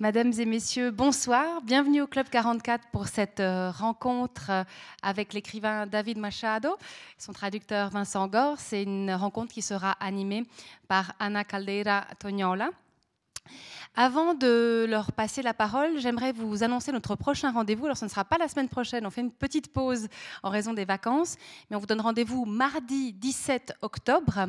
Mesdames et messieurs, bonsoir. Bienvenue au Club 44 pour cette euh, rencontre euh, avec l'écrivain David Machado, son traducteur Vincent Gore. C'est une rencontre qui sera animée par Ana Caldeira Tognola. Avant de leur passer la parole, j'aimerais vous annoncer notre prochain rendez-vous. Alors, ce ne sera pas la semaine prochaine, on fait une petite pause en raison des vacances, mais on vous donne rendez-vous mardi 17 octobre.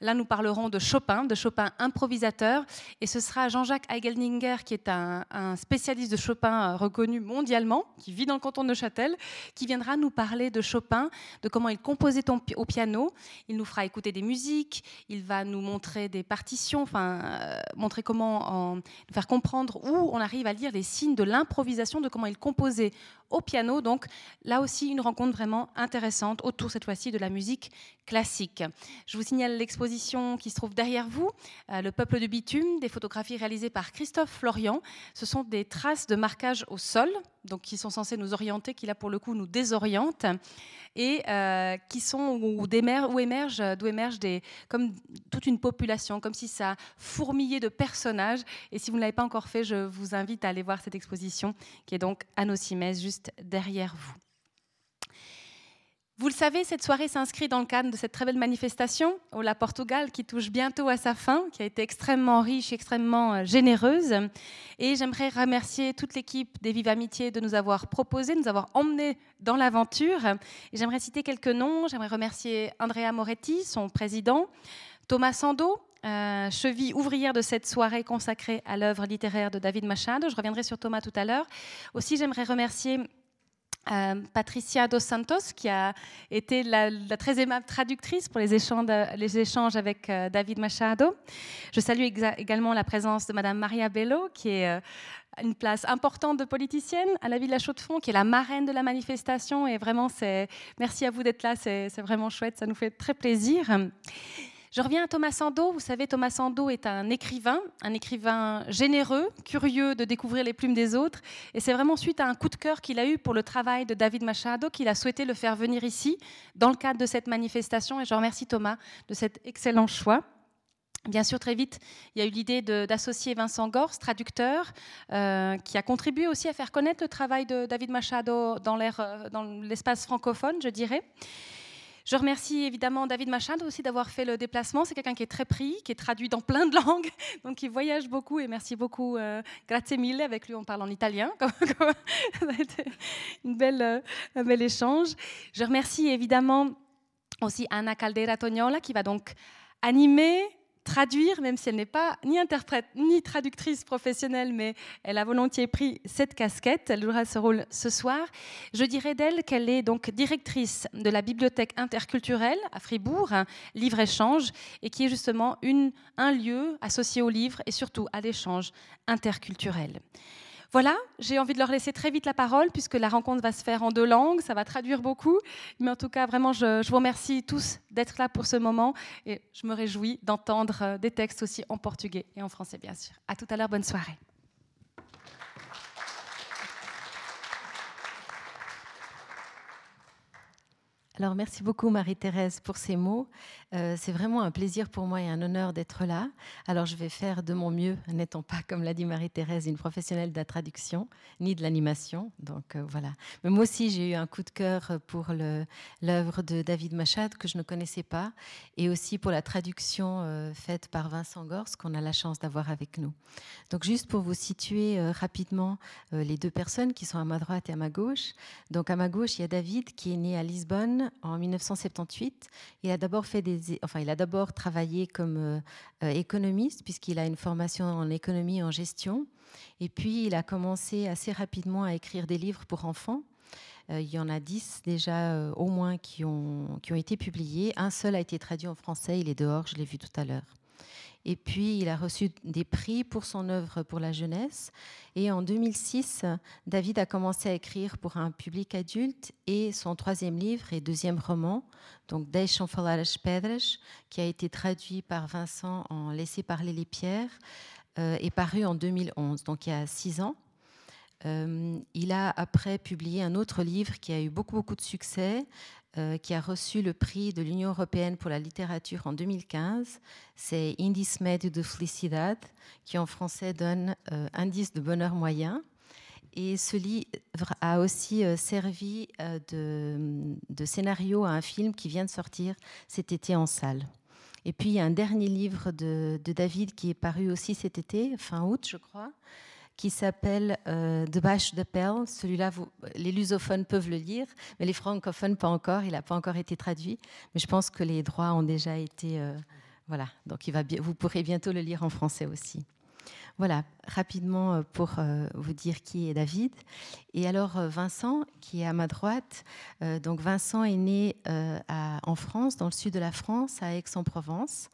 Là, nous parlerons de Chopin, de Chopin improvisateur, et ce sera Jean-Jacques Eigelninger, qui est un, spécialiste de Chopin reconnu mondialement, qui vit dans le canton de Neuchâtel, qui viendra nous parler de Chopin, de comment il composait au piano. Il nous fera écouter des musiques, il va nous montrer des partitions, enfin, euh, montrer comment faire comprendre où on arrive à lire les signes de l'improvisation, de comment il composait au piano. Donc là aussi, une rencontre vraiment intéressante autour cette fois-ci de la musique classique. Je vous signale l'exposition qui se trouve derrière vous, euh, Le peuple de bitume, des photographies réalisées par Christophe Florian. Ce sont des traces de marquage au sol, donc qui sont censées nous orienter, qui là pour le coup nous désorientent, et euh, qui sont où, émergent, d'où émergent des, comme toute une population, comme si ça fourmillait de personnages. Et si vous ne l'avez pas encore fait, je vous invite à aller voir cette exposition qui est donc à Nocimès, juste derrière vous. Vous le savez, cette soirée s'inscrit dans le cadre de cette très belle manifestation au La Portugal qui touche bientôt à sa fin, qui a été extrêmement riche, extrêmement euh, généreuse. Et j'aimerais remercier toute l'équipe des Vives Amitiés de nous avoir proposé, de nous avoir emmenés dans l'aventure. Et j'aimerais citer quelques noms. J'aimerais remercier Andrea Moretti, son président, Thomas Sando, euh, cheville ouvrière de cette soirée consacrée à l'œuvre littéraire de David Machado. Je reviendrai sur Thomas tout à l'heure. Aussi, j'aimerais remercier euh, Patricia dos Santos, qui a été la, très aimable traductrice pour les échanges, avec euh, David Machado. Je salue également la présence de Madame Maria Bello, qui est euh, une place importante de politicienne à la ville de la Chaux-de-Fonds, qui est la marraine de la manifestation. Et vraiment, merci à vous d'être là, c'est vraiment chouette, ça nous fait très plaisir. Je reviens à Thomas Sando. Vous savez, Thomas Sando est un écrivain, un écrivain généreux, curieux de découvrir les plumes des autres. Et c'est vraiment suite à un coup de cœur qu'il a eu pour le travail de David Machado qu'il a souhaité le faire venir ici dans le cadre de cette manifestation. Et je remercie Thomas de cet excellent choix. Bien sûr, très vite, il y a eu l'idée d'associer Vincent Gors, traducteur, euh, qui a contribué aussi à faire connaître le travail de David Machado dans euh, l'espace francophone, je dirais. Je remercie évidemment David Machado aussi d'avoir fait le déplacement. C'est quelqu'un qui est très pris, qui est traduit dans plein de langues, donc il voyage beaucoup et merci beaucoup. Euh, grazie mille. Avec lui, on parle en italien. Ça a été une belle, euh, un bel échange. Je remercie évidemment aussi Anna Caldera Tognola qui va donc animer traduire, même si elle n'est pas ni interprète ni traductrice professionnelle, mais elle a volontiers pris cette casquette. Elle jouera ce rôle ce soir. Je dirais d'elle qu'elle est donc directrice de la bibliothèque interculturelle à Fribourg, livre-échange, et qui est justement un lieu associé au livre et surtout à l'échange interculturel. Voilà, j'ai envie de leur laisser très vite la parole puisque la rencontre va se faire en deux langues, ça va traduire beaucoup. Mais en tout cas, vraiment, je, vous remercie tous d'être là pour ce moment et je me réjouis d'entendre euh, des textes aussi en portugais et en français, bien sûr. À tout à l'heure, bonne soirée. Alors merci beaucoup Marie-Thérèse pour ces mots. Euh, c'est vraiment un plaisir pour moi et un honneur d'être là. Alors je vais faire de mon mieux, n'étant pas, comme l'a dit Marie-Thérèse, une professionnelle de la traduction ni de l'animation. Donc euh, voilà. Mais moi aussi j'ai eu un coup de cœur pour l'œuvre de David Machad que je ne connaissais pas et aussi pour la traduction euh, faite par Vincent Gors qu'on a la chance d'avoir avec nous. Donc juste pour vous situer rapidement les deux personnes qui sont à ma droite et à ma gauche. Donc à ma gauche il y a David qui est né à Lisbonne en 1978. Il a d'abord fait des enfin, il a d'abord travaillé comme euh, euh, économiste, puisqu'il a une formation en économie et en gestion. Et puis, il a commencé assez rapidement à écrire des livres pour enfants. Euh, il y en a dix déjà au moins qui ont, qui ont été publiés. Un seul a été traduit en français, il est dehors, je l'ai vu tout à l'heure. Et puis, il a reçu des prix pour son œuvre pour la jeunesse. Et en 2006, David a commencé à écrire pour un public adulte et son troisième livre et deuxième roman, donc Deixam falar as pedras, qui a été traduit par Vincent en Laisser parler les pierres, euh, est paru en 2011, donc il y a six ans. Euh, il a après publié un autre livre qui a eu beaucoup, beaucoup de succès, euh, qui a reçu le prix de l'Union européenne pour la littérature en 2015. C'est Indice Médio de Felicidad, qui en français donne euh, Indice de bonheur moyen. Et ce livre a aussi euh, servi de, scénario à un film qui vient de sortir cet été en salle. Et puis il y a un dernier livre de David qui est paru aussi cet été, fin août je crois, qui s'appelle euh, De Bâche de Perle. Celui-là, les lusophones peuvent le lire, mais les francophones pas encore. Il n'a pas encore été traduit, mais je pense que les droits ont déjà été. Euh, voilà, donc vous pourrez bientôt le lire en français aussi. Voilà, rapidement euh, pour vous dire qui est David. Et alors Vincent, qui est à ma droite. donc Vincent est né en France, dans le sud de la France, à Aix-en-Provence.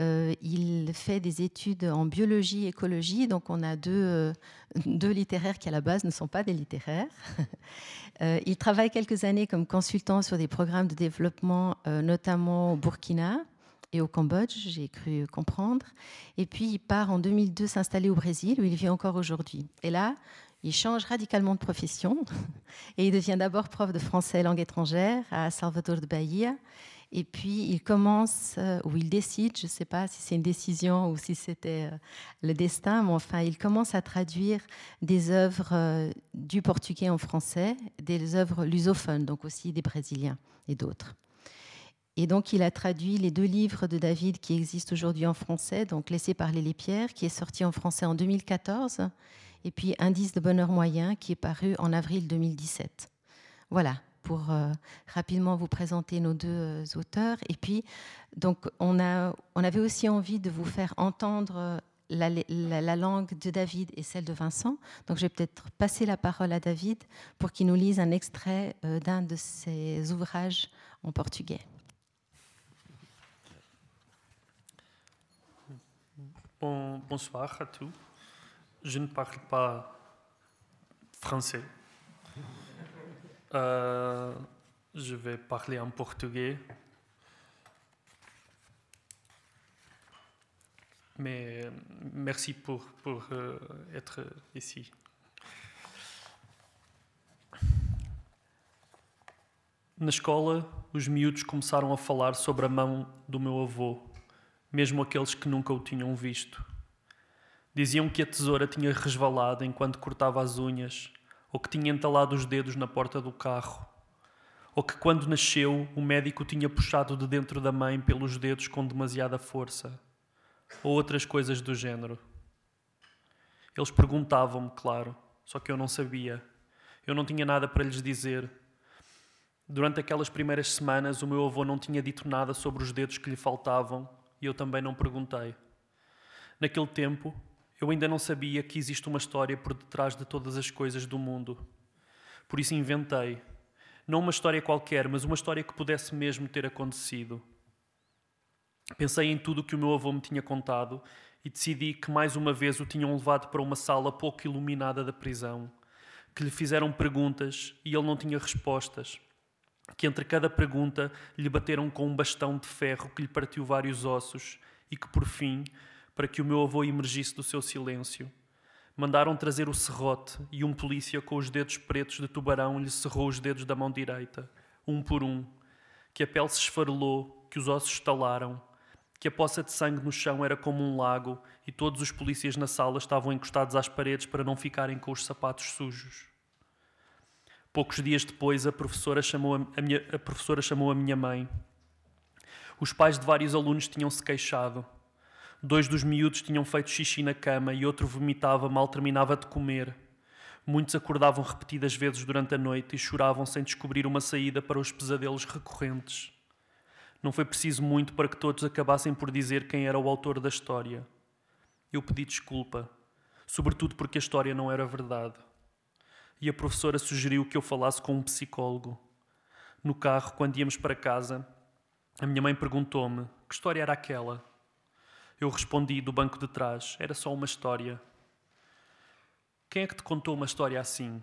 Euh, il fait des études en biologie, écologie, donc on a deux, euh, deux littéraires qui à la base ne sont pas des littéraires. Euh, il travaille quelques années comme consultant sur des programmes de développement, notamment au Burkina et au Cambodge, j'ai cru comprendre. Et puis il part en 2002 s'installer au Brésil, où il vit encore aujourd'hui. Et là, il change radicalement de profession et il devient d'abord prof de français langue étrangère à Salvador de Bahia. Et puis il commence, euh, ou il décide, je ne sais pas si c'est une décision ou si c'était euh, le destin, mais enfin il commence à traduire des œuvres euh, du portugais en français, des œuvres lusophones, donc aussi des brésiliens et d'autres. Et donc il a traduit les deux livres de David qui existent aujourd'hui en français, donc Laissez parler les pierres, qui est sorti en français en 2014, et puis Indice de bonheur moyen, qui est paru en avril 2017. Voilà, pour euh, rapidement vous présenter nos deux euh, auteurs. Et puis, donc, on, a, on avait aussi envie de vous faire entendre euh, la, la, langue de David et celle de Vincent. Donc, je vais peut-être passer la parole à David pour qu'il nous lise un extrait d'un de ses ouvrages en portugais. Bon, bonsoir à tous. Je ne parle pas français. Euh, je vais parler en portugais. Mais merci pour, pour uh, être ici. Na escola, os miúdos começaram a falar sobre a mão do meu avô, mesmo aqueles que nunca o tinham visto. Diziam que a tesoura tinha resvalado enquanto cortava as unhas ou que tinha entalado os dedos na porta do carro, ou que quando nasceu o médico tinha puxado de dentro da mãe pelos dedos com demasiada força, ou outras coisas do género. Eles perguntavam-me, claro, só que eu não sabia. Eu não tinha nada para lhes dizer. Durante aquelas primeiras semanas, o meu avô não tinha dito nada sobre os dedos que lhe faltavam e eu também não perguntei. Naquele tempo, eu ainda não sabia que existe uma história por detrás de todas as coisas do mundo. Por isso inventei. Não uma história qualquer, mas uma história que pudesse mesmo ter acontecido. Pensei em tudo o que o meu avô me tinha contado e decidi que mais uma vez o tinham levado para uma sala pouco iluminada da prisão, que lhe fizeram perguntas e ele não tinha respostas, que entre cada pergunta lhe bateram com um bastão de ferro que lhe partiu vários ossos e que por fim para que o meu avô emergisse do seu silêncio. Mandaram trazer o serrote e um polícia com os dedos pretos de tubarão lhe cerrou os dedos da mão direita, um por um, que a pele se esfarelou, que os ossos estalaram, que a poça de sangue no chão era como um lago e todos os polícias na sala estavam encostados às paredes para não ficarem com os sapatos sujos. Poucos dias depois, a professora chamou a, minha, a professora chamou a minha mãe. Os pais de vários alunos tinham se queixado. Dois dos miúdos tinham feito xixi na cama e outro vomitava mal terminava de comer. Muitos acordavam repetidas vezes durante a noite e choravam sem descobrir uma saída para os pesadelos recorrentes. Não foi preciso muito para que todos acabassem por dizer quem era o autor da história. Eu pedi desculpa, sobretudo porque a história não era verdade. E a professora sugeriu que eu falasse com um psicólogo. No carro, quando íamos para casa, a minha mãe perguntou-me que história era aquela. Eu respondi do banco de trás: era só uma história. Quem é que te contou uma história assim?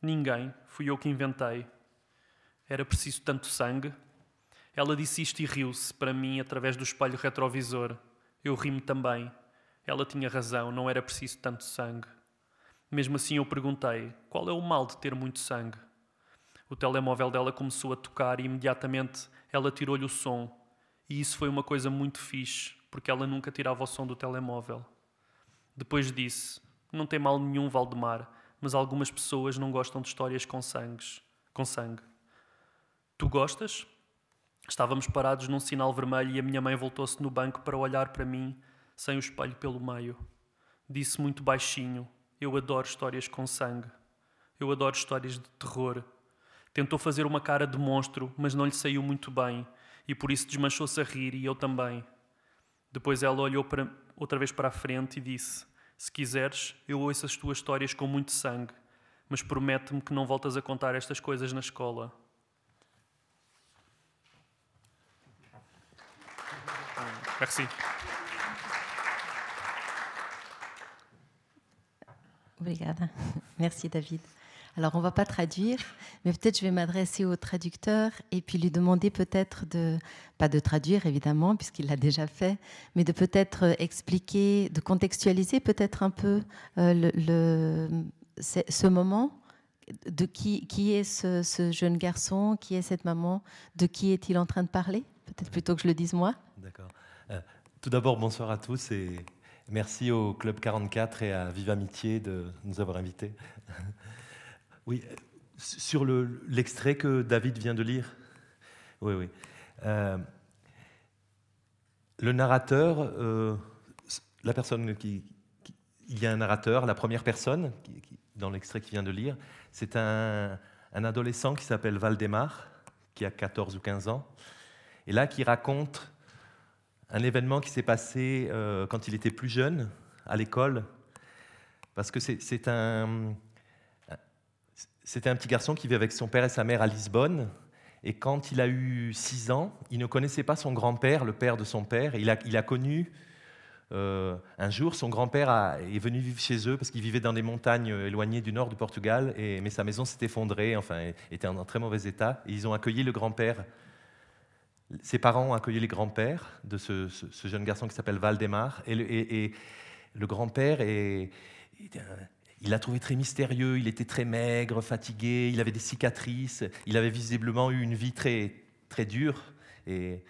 Ninguém, fui eu que inventei. Era preciso tanto sangue? Ela disse isto e riu-se para mim através do espelho retrovisor. Eu ri-me também. Ela tinha razão, não era preciso tanto sangue. Mesmo assim eu perguntei: qual é o mal de ter muito sangue? O telemóvel dela começou a tocar e imediatamente ela tirou-lhe o som. E isso foi uma coisa muito fixe, porque ela nunca tirava o som do telemóvel. Depois disse: Não tem mal nenhum, Valdemar, mas algumas pessoas não gostam de histórias com, sangues, com sangue. Tu gostas? Estávamos parados num sinal vermelho e a minha mãe voltou-se no banco para olhar para mim, sem o espelho pelo meio. Disse muito baixinho: Eu adoro histórias com sangue. Eu adoro histórias de terror. Tentou fazer uma cara de monstro, mas não lhe saiu muito bem, e por isso desmanchou-se a rir e eu também. Depois ela olhou para, outra vez para a frente e disse: Se quiseres, eu ouço as tuas histórias com muito sangue, mas promete-me que não voltas a contar estas coisas na escola. Merci. Obrigada. Merci David. Alors on ne va pas traduire, mais peut-être je vais m'adresser au traducteur et puis lui demander peut-être de, pas de traduire évidemment, puisqu'il l'a déjà fait, mais de peut-être expliquer, de contextualiser peut-être un peu euh, ce moment. De qui, qui est ce, jeune garçon Qui est cette maman De qui est-il en train de parler Peut-être plutôt que je le dise moi. D'accord. Euh, tout d'abord, bonsoir à tous et merci au Club 44 et à Vive Amitié de nous avoir invités. Oui, sur l'extrait que David vient de lire. Oui, oui. Euh, le narrateur, euh, la personne qui, Il y a un narrateur, la première personne, qui, dans l'extrait qu'il vient de lire, c'est un, adolescent qui s'appelle Valdemar, qui a 14 ou 15 ans, et là qui raconte un événement qui s'est passé euh, quand il était plus jeune, à l'école, parce que c'est un c'était un petit garçon qui vivait avec son père et sa mère à Lisbonne. Et quand il a eu 6 ans, il ne connaissait pas son grand-père, le père de son père. il, a, connu euh, un jour, son grand-père est venu vivre chez eux parce qu'il vivait dans des montagnes éloignées du nord du Portugal. Mais sa maison s'est effondrée, enfin, était en très mauvais état. Et ils ont accueilli le grand-père. Ses parents ont accueilli les grands-pères de ce, jeune garçon qui s'appelle Valdemar. Et, le grand-père est, il l'a trouvé très mystérieux, il était très maigre, fatigué, il avait des cicatrices, il avait visiblement eu une vie très, très dure et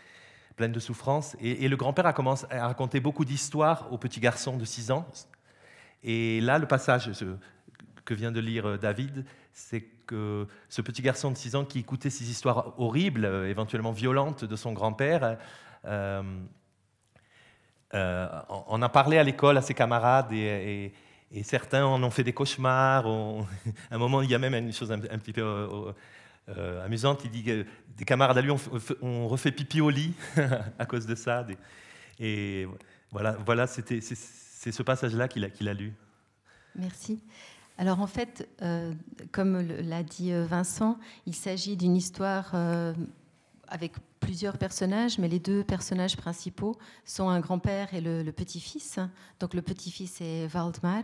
pleine de souffrances. Et, le grand-père a commencé à raconter beaucoup d'histoires au petit garçon de 6 ans. Et là, le passage que vient de lire David, c'est que ce petit garçon de 6 ans qui écoutait ces histoires horribles, éventuellement violentes de son grand-père, euh, euh, en a parlé à l'école à ses camarades et certains en ont fait des cauchemars. À un moment, il y a même une chose un, petit peu euh, euh, amusante. Il dit que des camarades à lui ont, refait pipi au lit à cause de ça. Et voilà, voilà c'est ce passage-là qu'il a, qu'il a lu. Merci. Alors en fait, euh, comme l'a dit Vincent, il s'agit d'une histoire avec plusieurs personnages, mais les deux personnages principaux sont un grand-père et le, petit-fils. Donc le petit-fils est Waldmar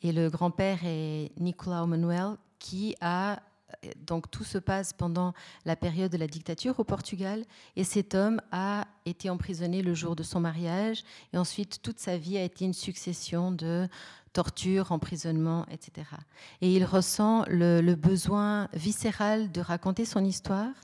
et le grand-père est Nicolau Manuel, qui a donc tout se passe pendant la période de la dictature au Portugal et cet homme a été emprisonné le jour de son mariage et ensuite toute sa vie a été une succession de tortures, emprisonnements, etc. Et il ressent le besoin viscéral de raconter son histoire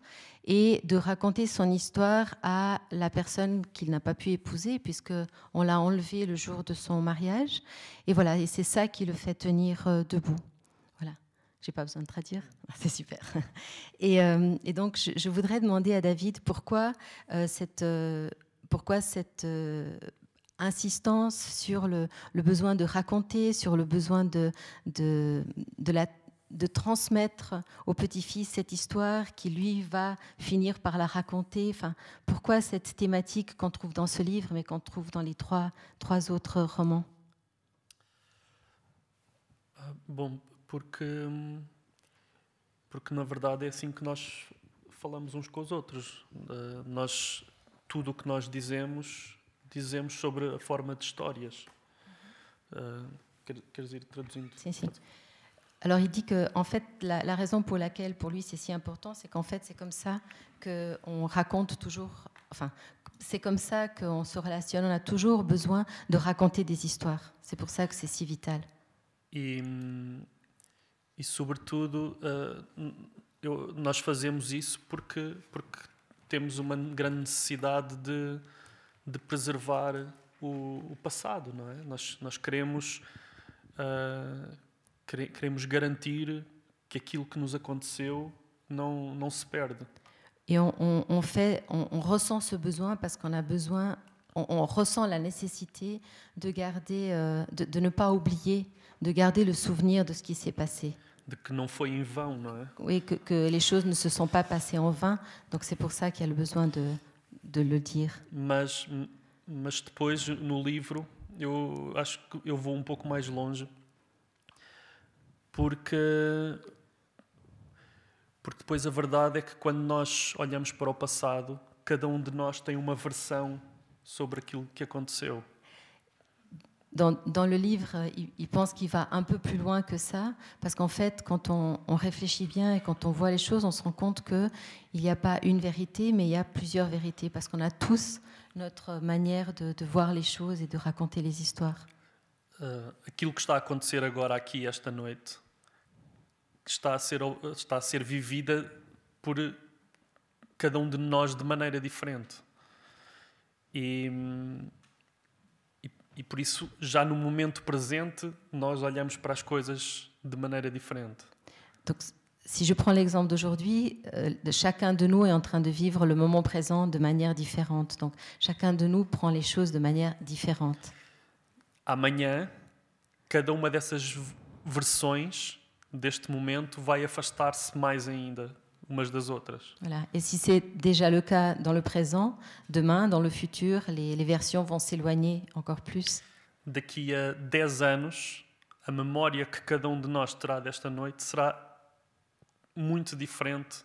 et de raconter son histoire à la personne qu'il n'a pas pu épouser puisque on l'a enlevé le jour de son mariage. Et voilà, et c'est ça qui le fait tenir euh, debout. Voilà, j'ai pas besoin de traduire, c'est super. Et, euh, donc je, voudrais demander à David pourquoi euh, cette, pourquoi cette insistance sur le, besoin de raconter, sur le besoin de, de la de transmettre au petit-fils cette histoire qui, lui, va finir par la raconter. Enfin, pourquoi cette thématique qu'on trouve dans ce livre, mais qu'on trouve dans les trois, trois autres romans? Ah, Bom, porque, porque na verdade é assim que nós falamos uns com os outros. Uh, nós, tudo o que nós dizemos, dizemos sobre a forma de histórias. Uh, queres ir traduzindo? Sim, sim. Alors il dit que en fait la, raison pour laquelle pour lui c'est si important, c'est qu'en fait c'est comme ça qu'on raconte toujours, enfin c'est comme ça qu'on se relationne. On a toujours besoin de raconter des histoires. C'est pour ça que c'est si vital. Et, e sobretudo uh, eu, nós fazemos isso porque, porque temos uma grande necessidade de, de preservar o, o passado? Nós, queremos, uh, queremos garantir que aquilo que nos aconteceu não, não se perde. Et on, on, on fait, on, on, ressent ce besoin parce qu'on a besoin, on, on, ressent la nécessité de garder, euh, de, de, ne pas oublier, de garder le souvenir de ce qui s'est passé. De que não foi em vão, não é? Oui, que, que les choses ne se sont pas passées en vain. Donc c'est pour ça qu'il y a le besoin de, de le dire. Mas, mas depois no livro eu acho que eu vou um pouco mais longe porque porque depois a verdade é que quando nós olhamos para o passado, cada um de nós tem uma versão sobre aquilo que aconteceu. Dans, dans, le livre, il, il pense qu'il va un peu plus loin que ça, parce qu'en fait, quand on, on, réfléchit bien et quand on voit les choses, on se rend compte qu'il n'y a pas une vérité, mais il y a plusieurs vérités, parce qu'on a tous notre manière de, de, voir les choses et de raconter les histoires. Uh, aquilo que está a acontecer agora aqui esta noite está a ser, está a ser vivida por cada um de nós de maneira diferente. E, e, e, por isso, já no momento presente, nós olhamos para as coisas de maneira diferente. Donc, si je prends l'exemple d'aujourd'hui, euh, chacun de nous est en train de vivre le moment présent de manière différente. Donc, chacun de nous prend les choses de manière différente. Amanhã, cada uma dessas versões deste momento vai afastar-se mais ainda umas das outras. Voilà. Et si c'est déjà le cas dans le présent, demain, dans le futur, les, les versions vont s'éloigner encore plus. Daqui a 10 anos, a memória que cada um de nós terá desta noite será muito diferente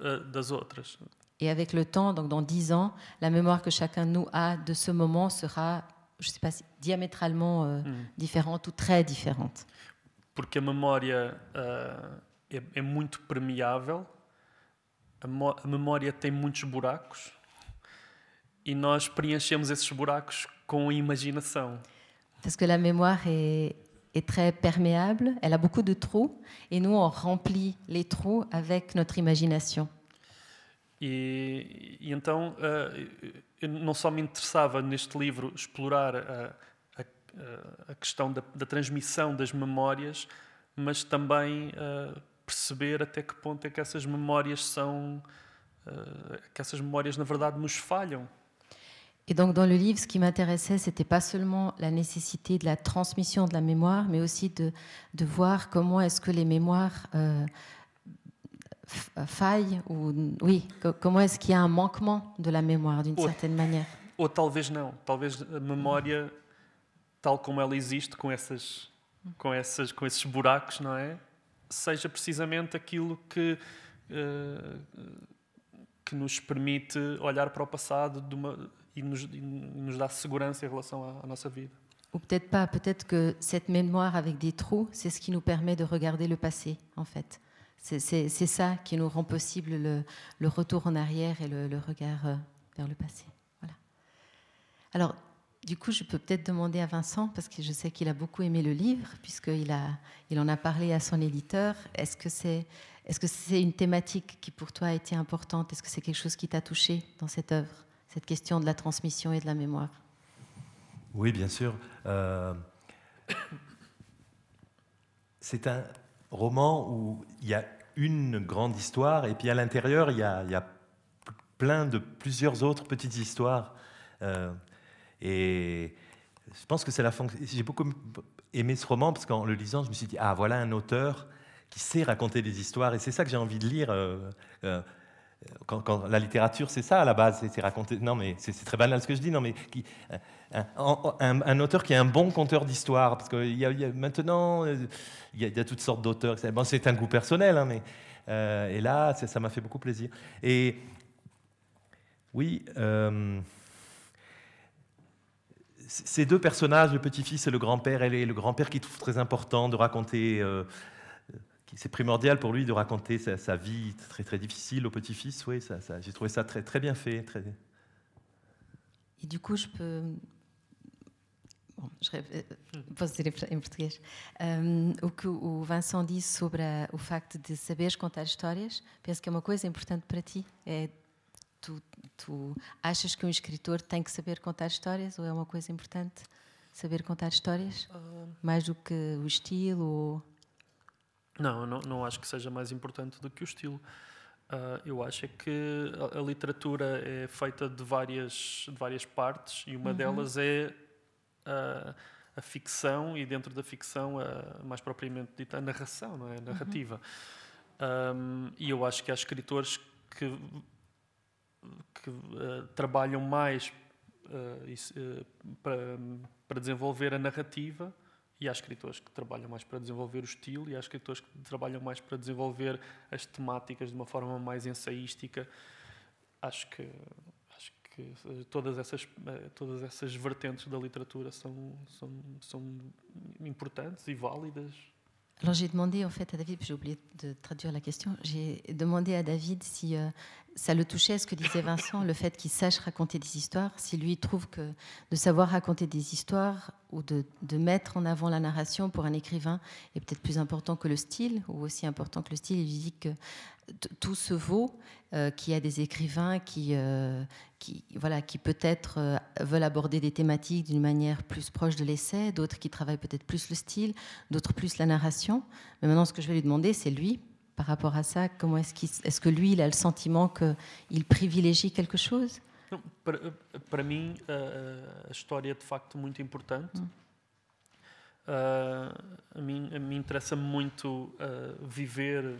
uh, das outras. Et avec le temps, donc dans 10 ans, la mémoire que chacun de nous a de ce moment sera, je ne sais pas, diamétralement euh, mm. différente ou très différente. Porque a memória uh, é, é, muito permeável, a, a, memória tem muitos buracos e nós preenchemos esses buracos com a imaginação. Parce que la mémoire est, est très perméable, elle a beaucoup de trous et nous on remplit les trous avec notre imagination. E, e então uh, eu não só me interessava neste livro explorar a a questão da, da, transmissão das memórias, mas também uh, perceber até que ponto é que essas memórias são, uh, que essas memórias na verdade nos falham. Et donc dans le livre, ce qui m'intéressait, c'était pas seulement la nécessité de la transmission de la mémoire, mais aussi de, de voir comment est-ce que les mémoires euh, faillent, ou oui, comment est-ce qu'il y a un manquement de la mémoire d'une certaine manière. Ou talvez não, talvez a memória tal como ela existe, com, essas, com, essas, com esses buracos, não é? Seja precisamente aquilo que, uh, que nos permite olhar para o passado uma, e, nos, e nos dá segurança em relação à, à nossa vida. Ou peut-être pas, peut-être que cette mémoire avec des trous, c'est ce qui nous permet de regarder le passé, en fait. C'est ça qui nous rend possible le, le retour en arrière et le, le regard euh, vers le passé. Voilà. Alors, du coup, je peux peut-être demander à Vincent, parce que je sais qu'il a beaucoup aimé le livre, puisqu'il il en a parlé à son éditeur. Est-ce que c'est est -ce une thématique qui pour toi a été importante? Est-ce que c'est quelque chose qui t'a touché dans cette œuvre, cette question de la transmission et de la mémoire? Oui, bien sûr. Euh, c'est un roman où il y a une grande histoire, et puis à l'intérieur, il, y a, il y a plein de plusieurs autres petites histoires. Euh, et je pense que c'est la fonction. J'ai beaucoup aimé ce roman parce qu'en le lisant, je me suis dit ah voilà un auteur qui sait raconter des histoires et c'est ça que j'ai envie de lire. Euh, euh, quand, la littérature, c'est ça à la base, c'est raconter. Non, mais c'est très banal ce que je dis. Non, mais un, auteur qui est un bon conteur d'histoire, parce que y a, y a, maintenant, il y, a, il y, a, toutes sortes d'auteurs. Bon, c'est un goût personnel, hein, mais euh, et là, ça m'a fait beaucoup plaisir. Et oui. Euh, ces deux personnages, le petit-fils et le grand-père, elle le grand-père qui trouve très important de raconter, euh, c'est primordial pour lui de raconter sa, vie très très difficile au petit-fils. Oui, j'ai trouvé ça très très bien fait. Très... Et du coup, je peux Bom, posso dizer em português. Um, o que o Vincent disse sobre a, o facto de saberes contar histórias, penso que é uma coisa importante para ti. Tu, tu achas que um escritor tem que saber contar histórias ou é uma coisa importante saber contar histórias? Uh... Mais do que o estilo? Ou... Não, não, não acho que seja mais importante do que o estilo. Uh, eu acho é que a, a, literatura é feita de várias, de várias partes e uma uhum. delas é a, a, ficção e dentro da ficção, a, mais propriamente dita, a narração, não é? a narrativa. Uhum. Um, e eu acho que há escritores que, que uh, trabalham mais uh, para, para desenvolver a narrativa e há escritores que trabalham mais para desenvolver o estilo e há escritores que trabalham mais para desenvolver as temáticas de uma forma mais ensaística. Acho que acho que eh, todas essas eh, todas essas vertentes da literatura são são, são importantes e válidas. Alors j'ai demandé en fait à David, j'ai oublié de traduire la question, j'ai demandé à David si euh, ça le touchait, ce que disait Vincent, le fait qu'il sache raconter des histoires, si lui trouve que de savoir raconter des histoires ou de, de, mettre en avant la narration pour un écrivain est peut-être plus important que le style, ou aussi important que le style. Il dit que tout se vaut, euh, qu'il y a des écrivains qui, euh, qui, voilà, qui peut-être euh, veulent aborder des thématiques d'une manière plus proche de l'essai, d'autres qui travaillent peut-être plus le style, d'autres plus la narration. Mais maintenant, ce que je vais lui demander, c'est lui, par rapport à ça Comment est-ce est est que lui, il a le sentiment qu'il privilégie quelque chose? Para, para mim, a, a, história é de facto muito importante. Hum. Uh, a mim, a mim interessa muito uh, viver uh,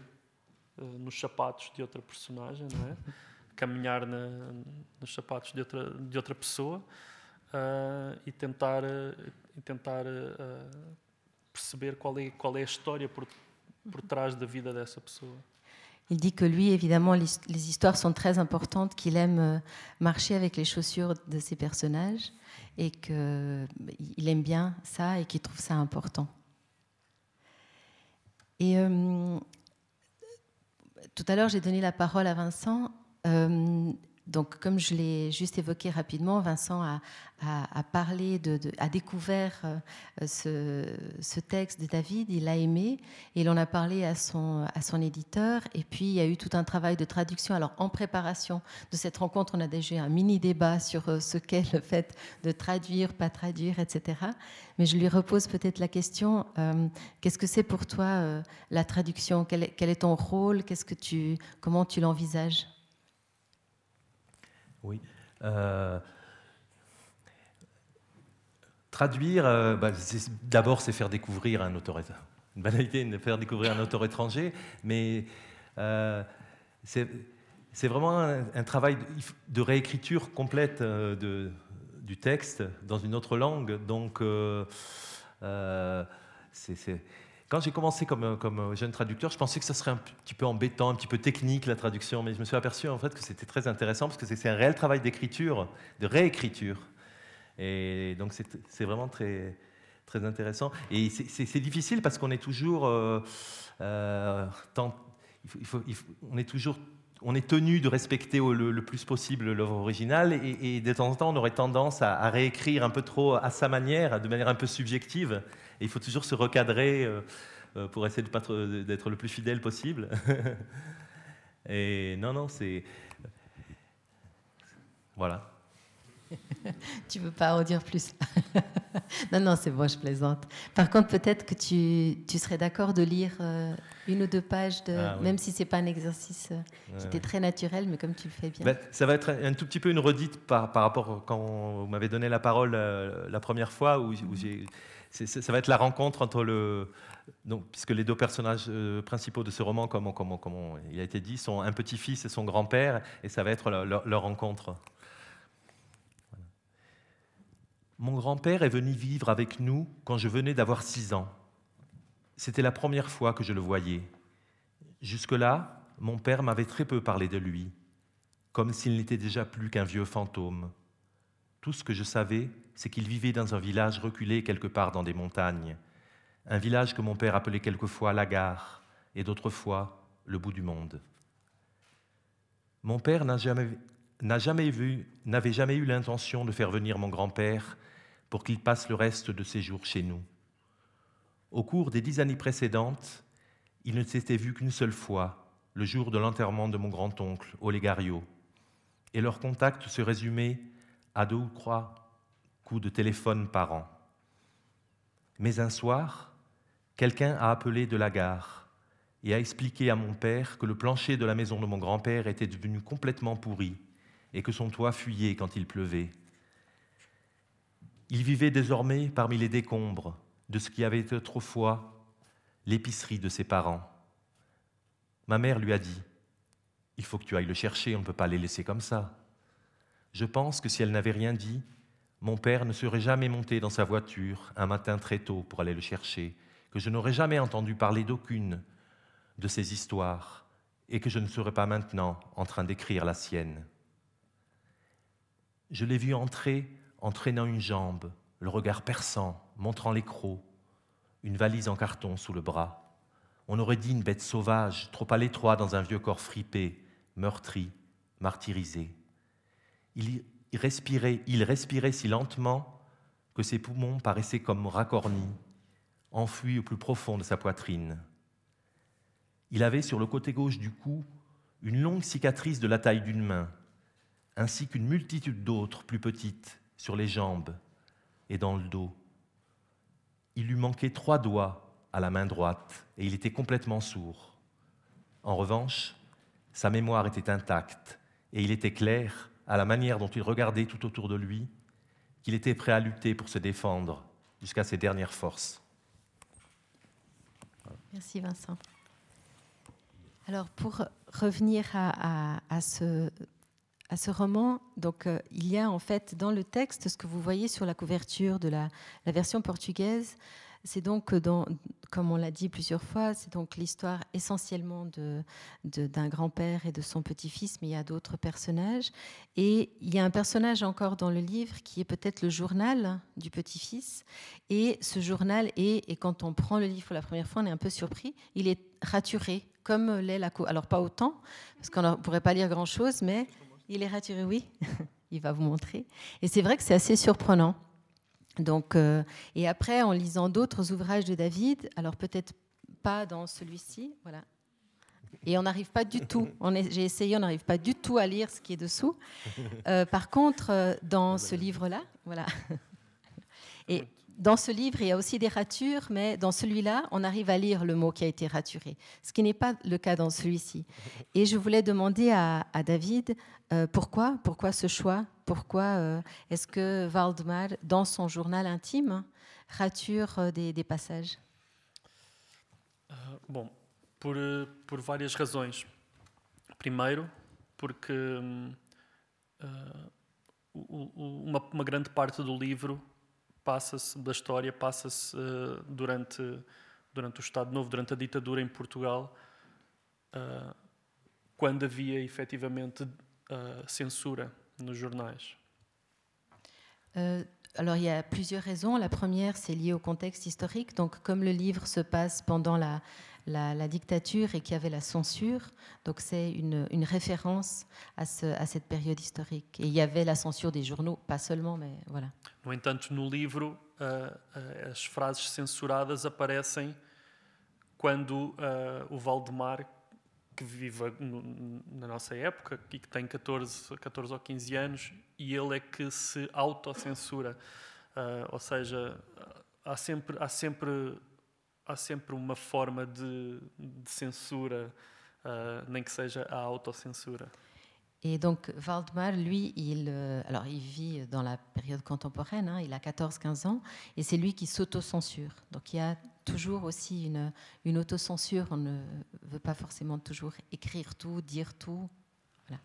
nos sapatos de outra personagem, não é? caminhar na, nos sapatos de outra, de outra pessoa e tentar, e tentar perceber qual é, qual é a história por, por trás da vida dessa pessoa. Il dit que lui, évidemment, les histoires sont très importantes, qu'il aime euh, marcher avec les chaussures de ses personnages et qu'il aime bien ça et qu'il trouve ça important. Et euh, tout à l'heure, j'ai donné la parole à Vincent. Euh, donc, comme je l'ai juste évoqué rapidement, Vincent a, parlé, a découvert euh, ce, texte de David, il l'a aimé, et il en a parlé à son, éditeur. Et puis, il y a eu tout un travail de traduction. Alors, en préparation de cette rencontre, on a déjà eu un mini débat sur euh, ce qu'est le fait de traduire, pas traduire, etc. Mais je lui repose peut-être la question euh, qu'est-ce que c'est pour toi la traduction? Quel est, ton rôle? Comment tu l'envisages? Oui. Euh, traduire, euh, bah, d'abord, c'est faire découvrir un auteur. Une banalité faire découvrir un auteur étranger, mais euh, c'est vraiment un, travail de, réécriture complète du texte dans une autre langue. Donc, c'est quand j'ai commencé comme, comme, jeune traducteur, je pensais que ça serait un petit peu embêtant, un petit peu technique la traduction, mais je me suis aperçu en fait que c'était très intéressant parce que c'est un réel travail d'écriture, de réécriture. Et donc c'est vraiment très, intéressant. Et c'est difficile parce qu'on est toujours, euh, euh, on est toujours on est tenu de respecter le, plus possible l'œuvre originale et, de temps en temps on aurait tendance à, réécrire un peu trop à sa manière, de manière un peu subjective il faut toujours se recadrer euh, euh, pour essayer d'être le plus fidèle possible. et non, non, c'est. Voilà. tu veux pas en dire plus? Non, non, c'est bon, je plaisante. Par contre, peut-être que tu, tu serais d'accord de lire euh, une ou deux pages, de, ah même si c'est pas un exercice qui était très naturel, mais comme tu le fais bien. Ben, ça va être un tout petit peu une redite par, par rapport quand vous m'avez donné la parole la première fois, où, où j'ai ça va être la rencontre entre le. Donc, puisque les deux personnages euh, principaux de ce roman, comme, comme, comme, il a été dit, sont un petit-fils et son grand-père, et ça va être leur, rencontre. Mon grand-père est venu vivre avec nous quand je venais d'avoir six ans. C'était la première fois que je le voyais. Jusque-là, mon père m'avait très peu parlé de lui, comme s'il n'était déjà plus qu'un vieux fantôme. Tout ce que je savais, c'est qu'il vivait dans un village reculé quelque part dans des montagnes, un village que mon père appelait quelquefois la gare et d'autres fois le bout du monde. Mon père n'avait jamais eu l'intention de faire venir mon grand-père pour qu'il passe le reste de ses jours chez nous. Au cours des dix années précédentes, il ne s'était vu qu'une seule fois, le jour de l'enterrement de mon grand-oncle, Olegario, et leur contact se résumait à deux ou trois coups de téléphone par an. Mais un soir, quelqu'un a appelé de la gare et a expliqué à mon père que le plancher de la maison de mon grand-père était devenu complètement pourri et que son toit fuyait quand il pleuvait. Il vivait désormais parmi les décombres de ce qui avait été autrefois l'épicerie de ses parents. Ma mère lui a dit Il faut que tu ailles le chercher, on ne peut pas les laisser comme ça. Je pense que si elle n'avait rien dit, mon père ne serait jamais monté dans sa voiture un matin très tôt pour aller le chercher, que je n'aurais jamais entendu parler d'aucune de ces histoires et que je ne serais pas maintenant en train d'écrire la sienne. Je l'ai vu entrer en traînant une jambe, le regard perçant, montrant les crocs, une valise en carton sous le bras. On aurait dit une bête sauvage, trop à l'étroit dans un vieux corps fripé, meurtri, martyrisé. Il respirait, il respirait si lentement que ses poumons paraissaient comme racornis, enfouis au plus profond de sa poitrine. Il avait sur le côté gauche du cou une longue cicatrice de la taille d'une main, ainsi qu'une multitude d'autres plus petites sur les jambes et dans le dos. Il lui manquait trois doigts à la main droite et il était complètement sourd. En revanche, sa mémoire était intacte et il était clair, à la manière dont il regardait tout autour de lui, qu'il était prêt à lutter pour se défendre jusqu'à ses dernières forces. Merci Vincent. Alors pour revenir à, ce, à ce, roman, donc, euh, il y a en fait dans le texte ce que vous voyez sur la couverture de la, version portugaise. C'est donc, dans, comme on l'a dit plusieurs fois, c'est donc l'histoire essentiellement de, d'un grand-père et de son petit-fils, mais il y a d'autres personnages. Et il y a un personnage encore dans le livre qui est peut-être le journal du petit-fils. Et ce journal est, et quand on prend le livre pour la première fois, on est un peu surpris, il est raturé comme l'est la Alors pas autant, parce qu'on ne pourrait pas lire grand-chose, mais il est raturé, oui. il va vous montrer. Et c'est vrai que c'est assez surprenant. Donc, euh, et après, en lisant d'autres ouvrages de David, alors peut-être pas dans celui-ci, voilà. Et on n'arrive pas du tout, j'ai essayé, on n'arrive pas du tout à lire ce qui est dessous. Euh, par contre, euh, dans ce livre-là, voilà. Et dans ce livre, il y a aussi des ratures, mais dans celui-là, on arrive à lire le mot qui a été raturé, ce qui n'est pas le cas dans celui-ci. Et je voulais demander à, David euh, pourquoi, pourquoi ce choix, pourquoi euh, est-ce que Valdemar, dans son journal intime, rature euh, des, des passages? Bom, por, várias razões. Primeiro, porque uh, uma, uma grande parte do livro passa-se da história passa-se uh, durante durante o Estado Novo, durante a ditadura em Portugal, quando havia efetivamente uh, censura nos jornais? alors il y a plusieurs raisons. La première, c'est lié au contexte historique. Donc, comme le livre se passe pendant la, la, dictature et qu'il y avait la censure. Donc c'est une, une, référence à, ce, à, cette période historique. Et il y avait la censure des journaux, pas seulement, mais voilà. No entanto, no livro, uh, uh, as frases censuradas aparecem quando uh, o Valdemar, que vive na nossa época e que tem 14, 14 ou 15 anos, e ele é que se autocensura. Uh, ou seja, há sempre, há sempre há sempre uma forma de, de censura, uh, nem que seja a autocensura. Et donc Valdemar, lui, il, euh, alors il vit dans la période contemporaine, hein, il a 14-15 ans, et c'est lui qui s'autocensure. Donc il y a toujours aussi une, une autocensure, on ne veut pas forcément toujours écrire tout, dire tout. Voilà.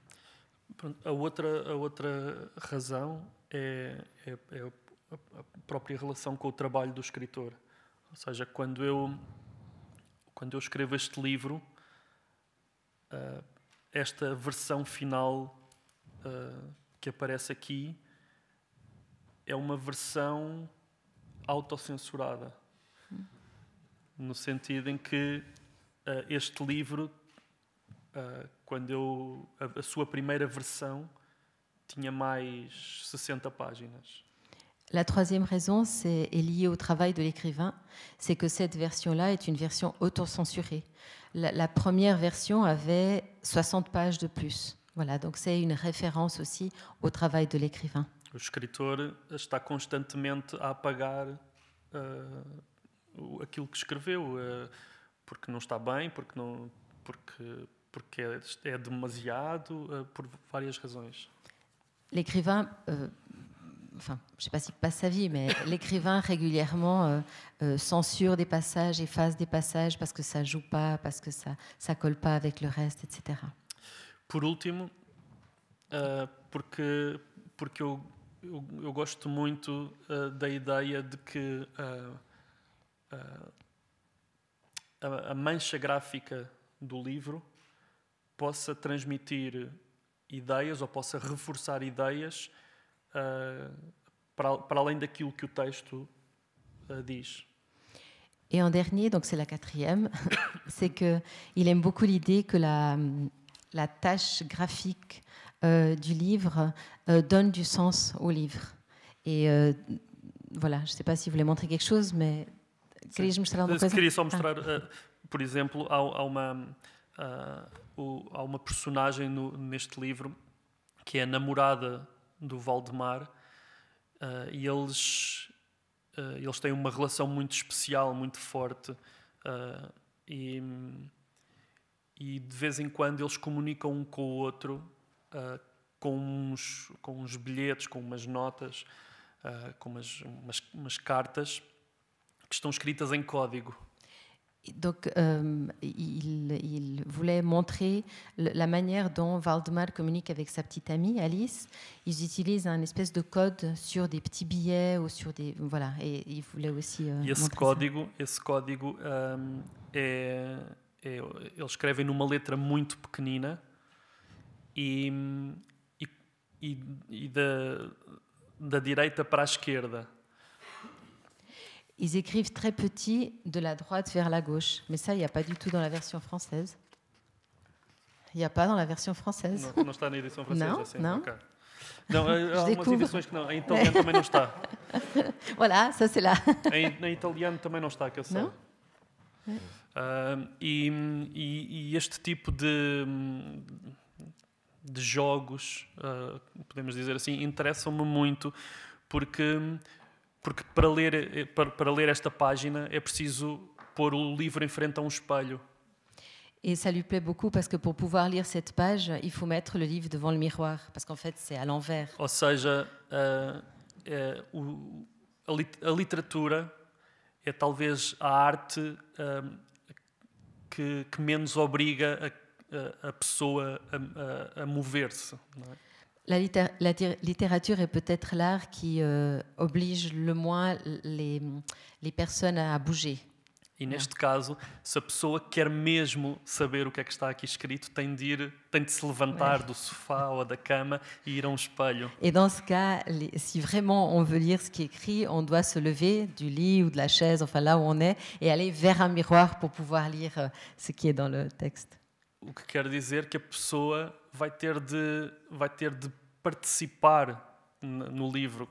A outra, a outra razão é, é, é a própria relação com o trabalho do escritor. Ou seja, quando eu, quando eu escrevo este livro, uh, esta versão final uh, que aparece aqui é uma versão autocensurada. No sentido em que uh, este livro, quando eu. A, a sua primeira versão tinha mais 60 páginas. La troisième raison c'est, est liée au travail de l'écrivain, c'est que cette version-là est une version autocensurée. La, la première version avait 60 pages de plus. Voilà, donc c'est une référence aussi au travail de l'écrivain. O escritor está constantemente a apagar uh, aquilo que escreveu, uh, porque não está bem, porque, não, porque, porque é, é demasiado, uh, por várias razões. L'écrivain, euh, enfin, je ne sais pas s'il passe sa vie, mais l'écrivain régulièrement euh, euh, censure des passages, efface des passages parce que ça joue pas, parce que ça ça colle pas avec le reste, etc. Por último, uh, porque, porque eu, eu, eu gosto muito da ideia de que a, a mancha gráfica do livro possa transmitir ideias ou possa reforçar ideias para, para além daquilo que o texto diz. Et en dernier, donc c'est la quatrième, c'est qu'il aime beaucoup l'idée que la, la tâche graphique euh, du livre euh, donne du sens au livre. Et euh, voilà, je ne sais pas si vous voulez montrer quelque chose, mais querias mostrar uma coisa? Queria só mostrar, ah. por exemplo, há, há uma, uh, há uma personagem no, neste livro que é a namorada do Valdemar uh, e eles, uh, eles têm uma relação muito especial, muito forte e e de vez em quando eles comunicam um com o outro uh, com, uns, com uns bilhetes, com umas notas, uh, com umas, umas, umas, cartas que estão escritas em código. Donc, euh, il, il, voulait montrer la manière dont Valdemar communique avec sa petite amie Alice. Ils utilisent un espèce de code sur des petits billets ou sur des voilà. Et il voulait aussi. Euh, esse código, ça. esse código um, é é, eles escrevem numa letra muito pequenina e, e, e, e da, da direita para a esquerda. Ils écrivent très petit de la droite vers la gauche, mais ça, il n'y a pas du tout dans la version française. Il n'y a pas dans la version française. Não, não está na edição francesa, não, assim. Não, okay. Não, há algumas edições que não. Em italiano também não está. voilà, ça c'est là. em, em italiano também não está, que eu sei. Não? Uh, e, e, e, este tipo de, de jogos, uh, podemos dizer assim, interessam-me muito porque, porque para, ler, para, para ler esta página é preciso pôr o livro em frente a um espelho. Et ça lui plaît beaucoup parce que pour pouvoir lire cette page, il faut mettre le livre devant le miroir, parce qu'en fait, c'est à l'envers. Ou seja, uh, a, a, literatura é talvez a arte que, que menos obriga a, a, a pessoa a, a mover-se. La, littér la, littérature est peut-être l'art qui euh, oblige le moins les, les personnes à bouger. E neste caso, se a pessoa quer mesmo saber o que é que está aqui escrito, tem de ir, tem de se levantar do sofá ou da cama e ir a um espelho. Et dans ce cas, si vraiment on veut lire ce qui est écrit, on doit se lever du lit ou de la chaise, enfin là où on est, et aller vers un miroir pour pouvoir lire euh, ce qui est dans le texte. O que quer dizer que a pessoa vai ter de vai ter de participar no livro.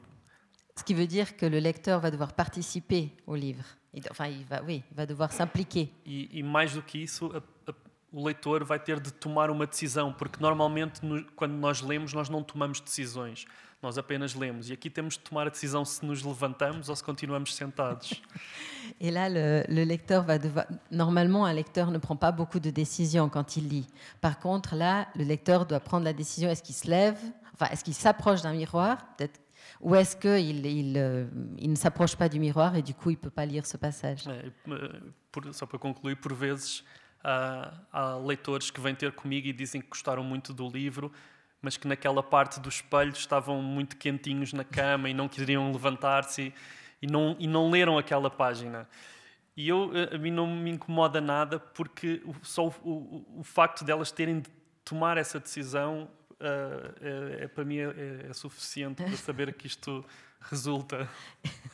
Ce qui veut dire que le lecteur va devoir participer au livre. Enfin, il va, oui, il va devoir s'impliquer. E, e, mais do que isso, a, a, o leitor vai ter de tomar uma decisão, porque normalmente no, quando nós lemos, nós não tomamos decisões, nós apenas lemos. E aqui temos de tomar a decisão se nos levantamos ou se continuamos sentados. Et là, le, le, lecteur va devoir. Normalement, un lecteur ne prend pas beaucoup de décisions quand il lit. Par contre, là, le lecteur doit prendre la décision est-ce qu'il se lève Enfin, est-ce qu'il s'approche d'un miroir Peut-être ou est-ce qu'il il, euh, il ne s'approche pas du miroir et du coup il ne peut pas lire ce passage é, por, Só para concluir, por vezes há, há leitores que vêm ter comigo e dizem que gostaram muito do livro, mas que naquela parte do espelho estavam muito quentinhos na cama e não queriam levantar-se e, não, e não leram aquela página. E eu, a mim não me incomoda nada porque só o, o, o facto delas terem de tomar essa decisão uh, é, é, para mim é, é, suficiente para saber que isto resulta.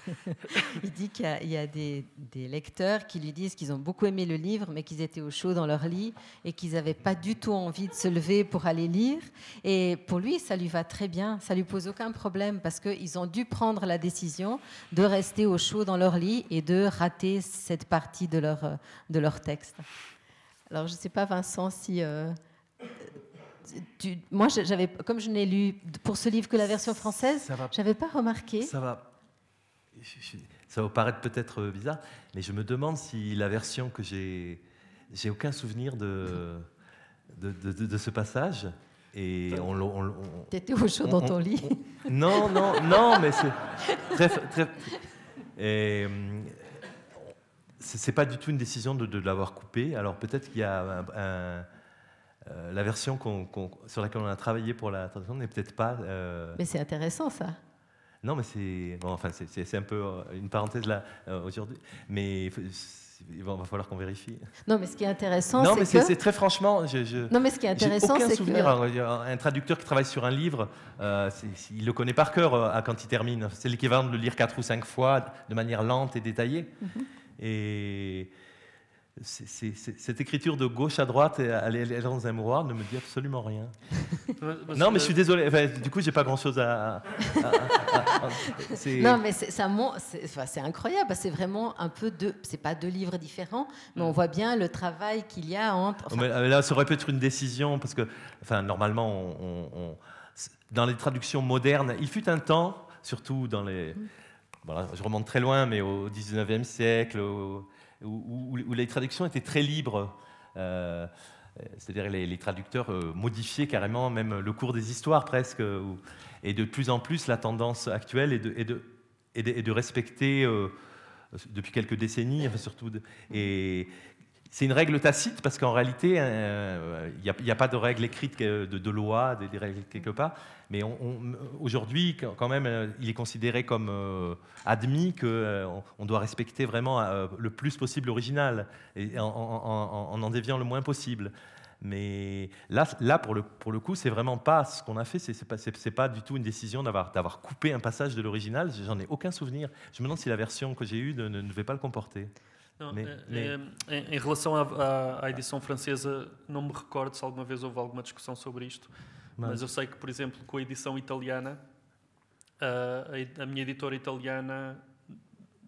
Il dit qu'il y a, des, lecteurs qui lui disent qu'ils ont beaucoup aimé le livre, mais qu'ils étaient au chaud dans leur lit et qu'ils n'avaient pas du tout envie de se lever pour aller lire. Et pour lui, ça lui va très bien, ça lui pose aucun problème parce qu'ils ont dû prendre la décision de rester au chaud dans leur lit et de rater cette partie de leur, de leur texte. Alors, je ne sais pas, Vincent, si. euh, tu- moi, j'avais, comme je n'ai lu pour ce livre que la version française, Ça va j'avais pas remarqué. Ça va. Ça va vous paraître peut-être euh, bizarre, mais je me demande si la version que j'ai. J'ai aucun souvenir de, de, de- de- de ce passage. Et on, on le- on- Tu étais au chaud dans on- ton lit. on- non, non, non, mais c'est très. très et, c'est c'est pas du tout une décision de, de l'avoir coupé. Alors peut-être qu'il y a un- un- euh, la version sur laquelle on a travaillé pour la traduction n'est peut-être pas. euh, Mais c'est intéressant ça. non, mais c'est bon, enfin, c'est- un peu euh, une parenthèse là aujourd'hui. Mais il va, falloir qu'on vérifie. Non, mais ce qui est intéressant, non, mais c'est que. très franchement, je, je- Non, mais ce qui est intéressant, aucun c'est souvenir. que. Alors, il y a Un traducteur qui travaille sur un livre, euh, il le connaît par cœur euh, quand il termine. C'est l'équivalent de le lire quatre ou cinq fois de manière lente et détaillée. Mhm. Et c'est- c'est- c'est- cette écriture de gauche à droite, et aller aller dans un miroir, ne me dit absolument rien. Non, mais je suis désolé. Enfin, du coup, j'ai pas grand-chose à. à- à- à- à- c'est- Non, mais c'est ça mon- c'est enfin, c'est incroyable. C'est vraiment un peu deux. C'est pas deux livres différents, mais on voit bien le travail qu'il y a entre. enfin, Mais là, ça aurait pu être une décision, parce que, enfin, normalement, on- on- on- dans les traductions modernes, il fut un temps, surtout dans les. Voilà, je remonte très loin, mais au 19e siècle, au- où, les traductions étaient très libres. Euh, c'est-à-dire les, les traducteurs euh, modifiaient carrément même le cours des histoires presque. euh, et de plus en plus, la tendance actuelle est de, respecter, depuis quelques décennies, enfin, surtout, et c'est une règle tacite parce qu'en réalité, euh, il n'y a, pas de règle écrite de, de loi, des, règles quelque part. Mais aujourd'hui, quand même, euh, il est considéré comme euh, admis qu'on on doit respecter vraiment le plus possible l'original en en, en- déviant le moins possible. Mais là, pour, le, pour le coup, c'est vraiment pas ce qu'on a fait. C'est pas, pas du tout une décision d'avoir coupé un passage de l'original. J'en ai aucun souvenir. Je me demande si la version que j'ai eue ne devait pas le comporter. Não, Nem- eh, nem- eh, em, em relação à, à- à edição francesa, não me recordo se alguma vez houve alguma discussão sobre isto, mas eu sei que, por exemplo, com a edição italiana, ah, a, a minha editora italiana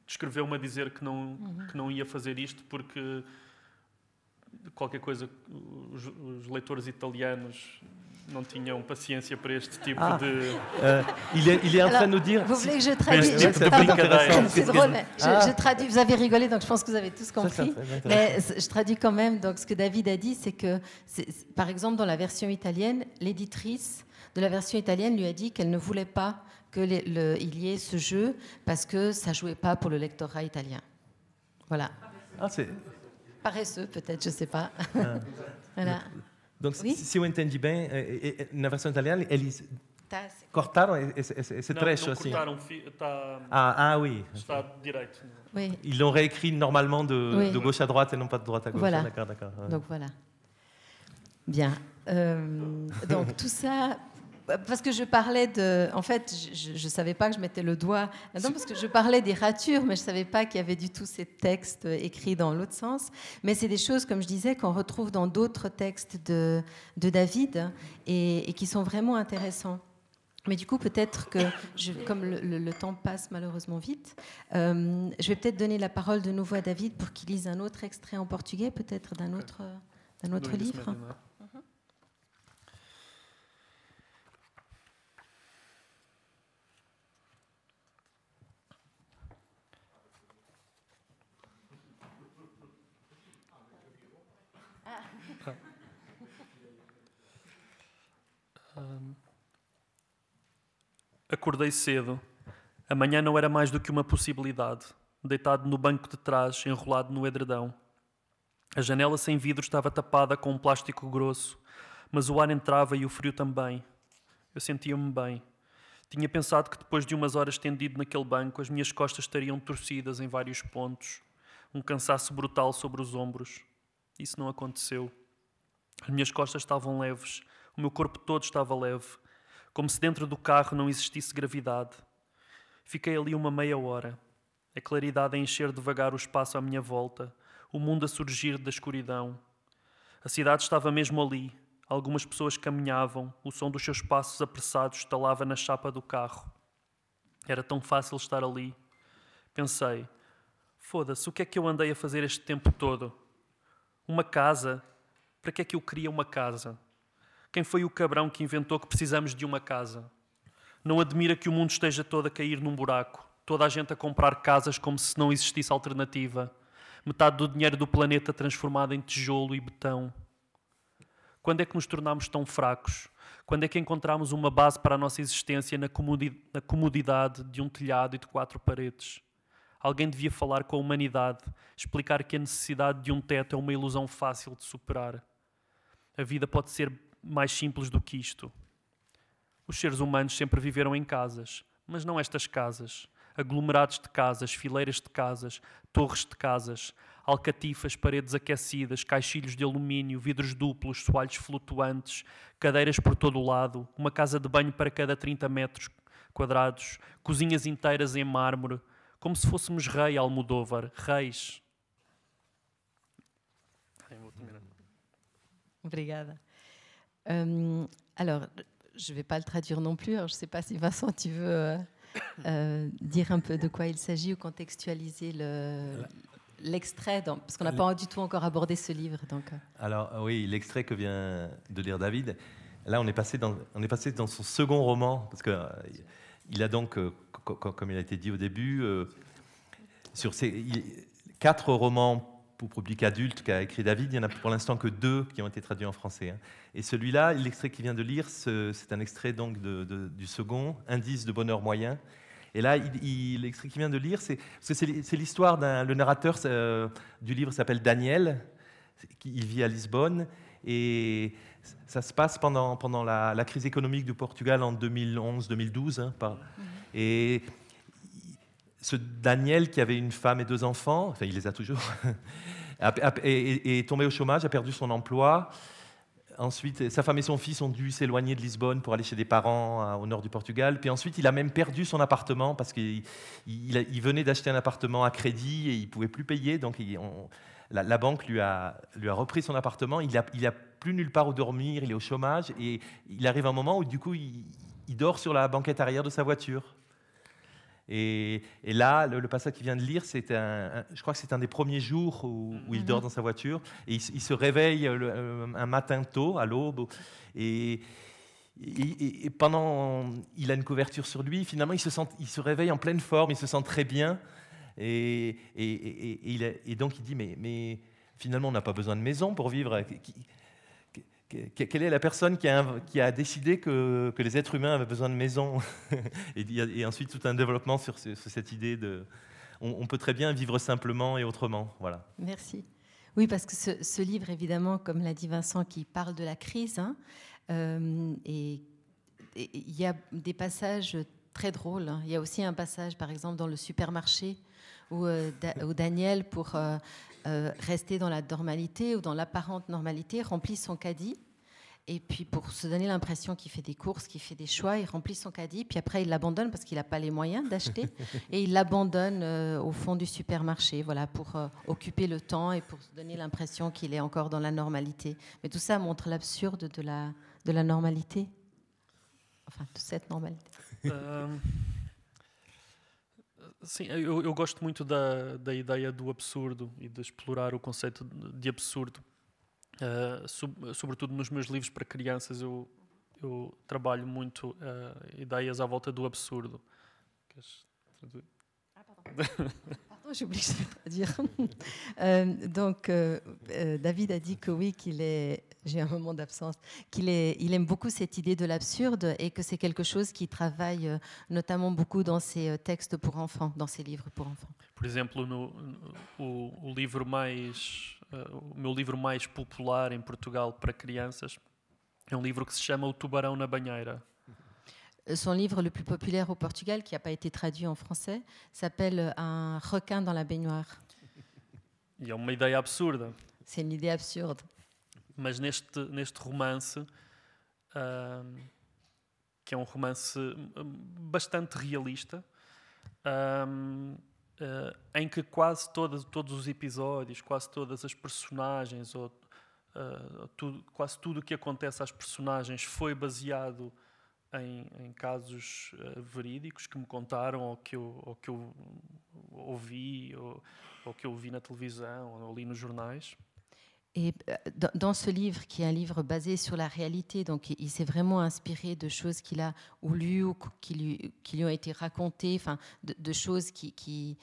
escreveu-me a dizer que não, que não ia fazer isto porque qualquer coisa, os, os leitores italianos não tinham paciência para este tipo Ah. de. Euh, il, est, il est en Alors, train de nous dire. Vous voulez que je traduise c'est- je- drôle, mais je, Ah. je traduis. Vous avez rigolé, donc je pense que vous avez tous compris. Mais je traduis quand même. Donc, ce que David a dit, c'est que, par exemple, dans la version italienne, l'éditrice de la version italienne lui a dit qu'elle ne voulait pas qu'il y ait ce jeu parce que ça jouait pas pour le lectorat italien. Voilà. Ah, c'est- Paresseux, peut-être, je sais pas. voilà. Donc, Oui. si, eh, eh, eh, na versão italiana, eles cortaram esse, esse, trecho não assim. cortaram, Ah, ah oui. está direito. Oui. Ils l'ont réécrit normalement de, Oui. de gauche à droite et non pas de droite à gauche. Voilà. D'accord, d'accord. ouais. Donc voilà. Bien. Euh, donc tout ça, parce que je parlais de, en fait, je ne savais pas que je mettais le doigt là-dedans parce que je parlais des ratures, mais je savais pas qu'il y avait du tout ces textes écrits dans l'autre sens. Mais c'est des choses, comme je disais, qu'on retrouve dans d'autres textes de, de David et, et qui sont vraiment intéressants. Mais du coup, peut-être que, je- comme le, le- le temps passe malheureusement vite, euh, je vais peut-être donner la parole de nouveau à David pour qu'il lise un autre extrait en portugais, peut-être d'un autre, d'un autre livre. Acordei cedo. Amanhã não era mais do que uma possibilidade. Deitado no banco de trás, enrolado no edredão. A janela sem vidro estava tapada com um plástico grosso, mas o ar entrava e o frio também. Eu sentia-me bem. Tinha pensado que depois de umas horas tendido naquele banco, as minhas costas estariam torcidas em vários pontos, um cansaço brutal sobre os ombros. Isso não aconteceu. As minhas costas estavam leves, o meu corpo todo estava leve, como se dentro do carro não existisse gravidade. Fiquei ali uma meia hora, a claridade a encher devagar o espaço à minha volta, o mundo a surgir da escuridão. A cidade estava mesmo ali. Algumas pessoas caminhavam, o som dos seus passos apressados estalava na chapa do carro. Era tão fácil estar ali. Pensei: foda-se, o que é que eu andei a fazer este tempo todo? Uma casa? Para que é que eu queria uma casa? Quem foi o cabrão que inventou que precisamos de uma casa? Não admira que o mundo esteja todo a cair num buraco, toda a gente a comprar casas como se não existisse alternativa, metade do dinheiro do planeta transformado em tijolo e betão. Quando é que nos tornamos tão fracos? Quando é que encontramos uma base para a nossa existência na comodidade de um telhado e de quatro paredes? Alguém devia falar com a humanidade, explicar que a necessidade de um teto é uma ilusão fácil de superar. A vida pode ser mais simples do que isto. Os seres humanos sempre viveram em casas, mas não estas casas. Aglomerados de casas, fileiras de casas, torres de casas, alcatifas, paredes aquecidas, caixilhos de alumínio, vidros duplos, soalhos flutuantes, cadeiras por todo o lado, uma casa de banho para cada 30 metros quadrados, cozinhas inteiras em mármore, como se fôssemos rei Almodóvar, reis. Obrigada. Euh, alors, je ne vais pas le traduire non plus. Alors, je ne sais pas si Vincent, tu veux euh, euh, dire un peu de quoi il s'agit ou contextualiser l'extrait, parce qu'on n'a pas du tout encore abordé ce livre. Donc. Alors oui, l'extrait que vient de lire David, là on est passé dans, son second roman, parce que il a donc, comme il a été dit au début, sur ces quatre romans pour public adulte qu'a écrit David, il n'y en a pour l'instant que deux qui ont été traduits en français. Hein. Et celui-là, l'extrait qu'il vient de lire, c'est un extrait donc du second, Indice de bonheur moyen. Et là, l'extrait qu'il vient de lire, c'est l'histoire d'un. Le narrateur euh, du livre s'appelle Daniel, il vit à Lisbonne, et ça se passe pendant, pendant la, crise économique du Portugal en 2011-2012. Hein, mhm. Et ce Daniel, qui avait une femme et deux enfants, enfin il les a toujours, est, tombé au chômage, a perdu son emploi. Ensuite, sa femme et son fils ont dû s'éloigner de Lisbonne pour aller chez des parents au nord du Portugal. Puis ensuite, il a même perdu son appartement parce qu'il il, venait d'acheter un appartement à crédit et il ne pouvait plus payer. Donc, la, banque lui a, repris son appartement. Il n'a plus nulle part où dormir, il est au chômage. Et il arrive un moment où, du coup, il, dort sur la banquette arrière de sa voiture. Et, là, le, passage qu'il vient de lire, c'est un, je crois que c'est un des premiers jours où, il dort mhm. dans sa voiture. Et il, se réveille euh, un matin tôt, à l'aube. Et, et, pendant, il a une couverture sur lui. Finalement, il se, sent, il se réveille en pleine forme, il se sent très bien. Et, et donc, il dit mais, mais finalement, on n'a pas besoin de maison pour vivre. Quelle est la personne qui a, décidé que, les êtres humains avaient besoin de maison et, ensuite tout un développement sur, cette idée de on, peut très bien vivre simplement et autrement. Voilà. Merci. Oui, parce que ce, livre, évidemment, comme l'a dit Vincent, qui parle de la crise, hein, euh, et il y a des passages très drôles. Hein. Il y a aussi un passage, par exemple, dans le supermarché où, euh, Daniel, pour euh, euh, rester dans la normalité ou dans l'apparente normalité, remplit son caddie. Et puis pour se donner l'impression qu'il fait des courses, qu'il fait des choix, il remplit son caddie, puis après il l'abandonne parce qu'il n'a pas les moyens d'acheter, et il l'abandonne euh, au fond du supermarché, voilà, pour euh, occuper le temps et pour se donner l'impression qu'il est encore dans la normalité. Mais tout ça montre l'absurde de la, de la normalité, enfin de cette normalité. Sim, eu, eu, gosto muito da, da ideia do absurdo e de explorar o conceito de absurdo. Uh, sub, sobretudo nos meus livros para crianças, eu, eu trabalho muito uh, ideias à volta do absurdo. Queres traduzir? Ah, j'ai oublié de dire. Euh, donc, euh, David a dit que oui, qu'il est, j'ai un moment d'absence, qu'il il aime beaucoup cette idée de l'absurde et que c'est quelque chose qui travaille notamment beaucoup dans ses textes pour enfants, dans ses livres pour enfants. Por exemplo, no, o, o livro mais, o meu livro mais popular em Portugal para crianças é um livro que se chama O Tubarão na Banheira. Son livre le plus populaire au Portugal, qui n'a pas été traduit en français, s'appelle Un requin dans la baignoire. E é uma ideia absurda. C'est une idée absurde. Mas neste, neste romance, uh, que é um romance hum, bastante realista, uh, em que quase todas, todos os episódios, quase todas as personagens, ou uh, tudo, quase tudo o que acontece às personagens foi baseado em, em casos uh, verídicos que me contaram ou que eu, ou que eu ouvi ou, ou que eu vi na televisão ou li nos jornais. Et euh, dans ce livre, qui est un livre basé sur la réalité, donc il s'est vraiment inspiré de choses qu'il a ou lues ou qui lui, ont été racontées, enfin, de, choses qui,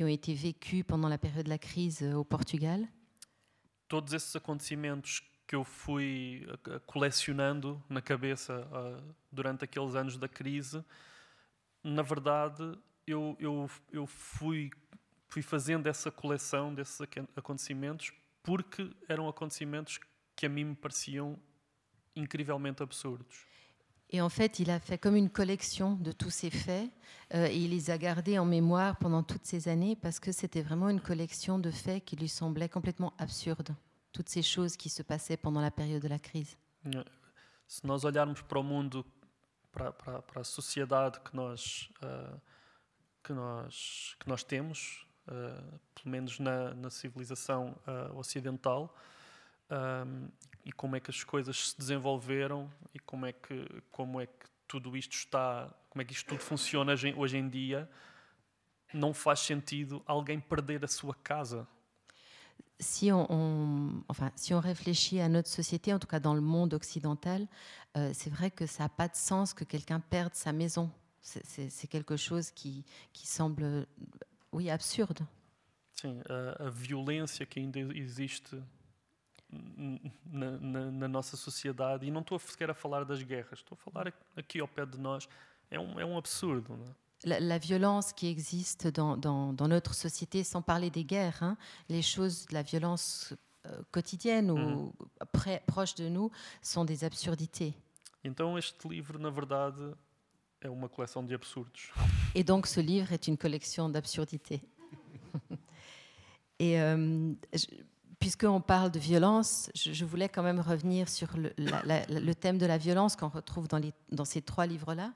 ont été vécues pendant la période de la crise euh, au Portugal. Todos esses acontecimentos que eu fui colecionando na cabeça uh, durante aqueles anos da crise, na verdade, eu, eu, eu fui, fui fazendo essa coleção desses acontecimentos porque eram acontecimentos que a mim me pareciam incrivelmente absurdos. Et en fait, il a fait comme une collection de tous ces faits euh, et il les a gardés en mémoire pendant toutes ces années parce que c'était vraiment une collection de faits qui lui semblaient complètement absurdes, toutes ces choses qui se passaient pendant la période de la crise. Se nós olharmos para o mundo, para, para, para a sociedade que nós, uh, que nós, que nós temos, uh, pelo menos na, na civilização uh, ocidental, um, e como é que as coisas se desenvolveram e como é que como é que tudo isto está, como é que isto tudo funciona hoje em dia, não faz sentido alguém perder a sua casa. Si on, on, enfin, si on réfléchit à notre société, en tout cas dans le monde occidental, euh, c'est vrai que ça n'a pas de sens que quelqu'un perde sa maison. C'est quelque chose qui, qui semble oui, absurde. Sim, a, a violência que ainda existe na, na, na, nossa sociedade, e não estou sequer a falar das guerras, estou a falar aqui ao pé de nós, é um, é um absurdo. Não é? La, la, violence qui existe dans, dans, dans, notre société, sans parler des guerres, hein, les choses, la violence euh, quotidienne ou mm. près, proche de nous, sont des absurdités. Então este livro, na verdade, é uma coleção de absurdos. Et donc ce livre est une collection d'absurdités. Et euh, puisqu'on parle de violence, je, voulais quand même revenir sur le, thème de la violence qu'on retrouve dans, ces trois livres-là.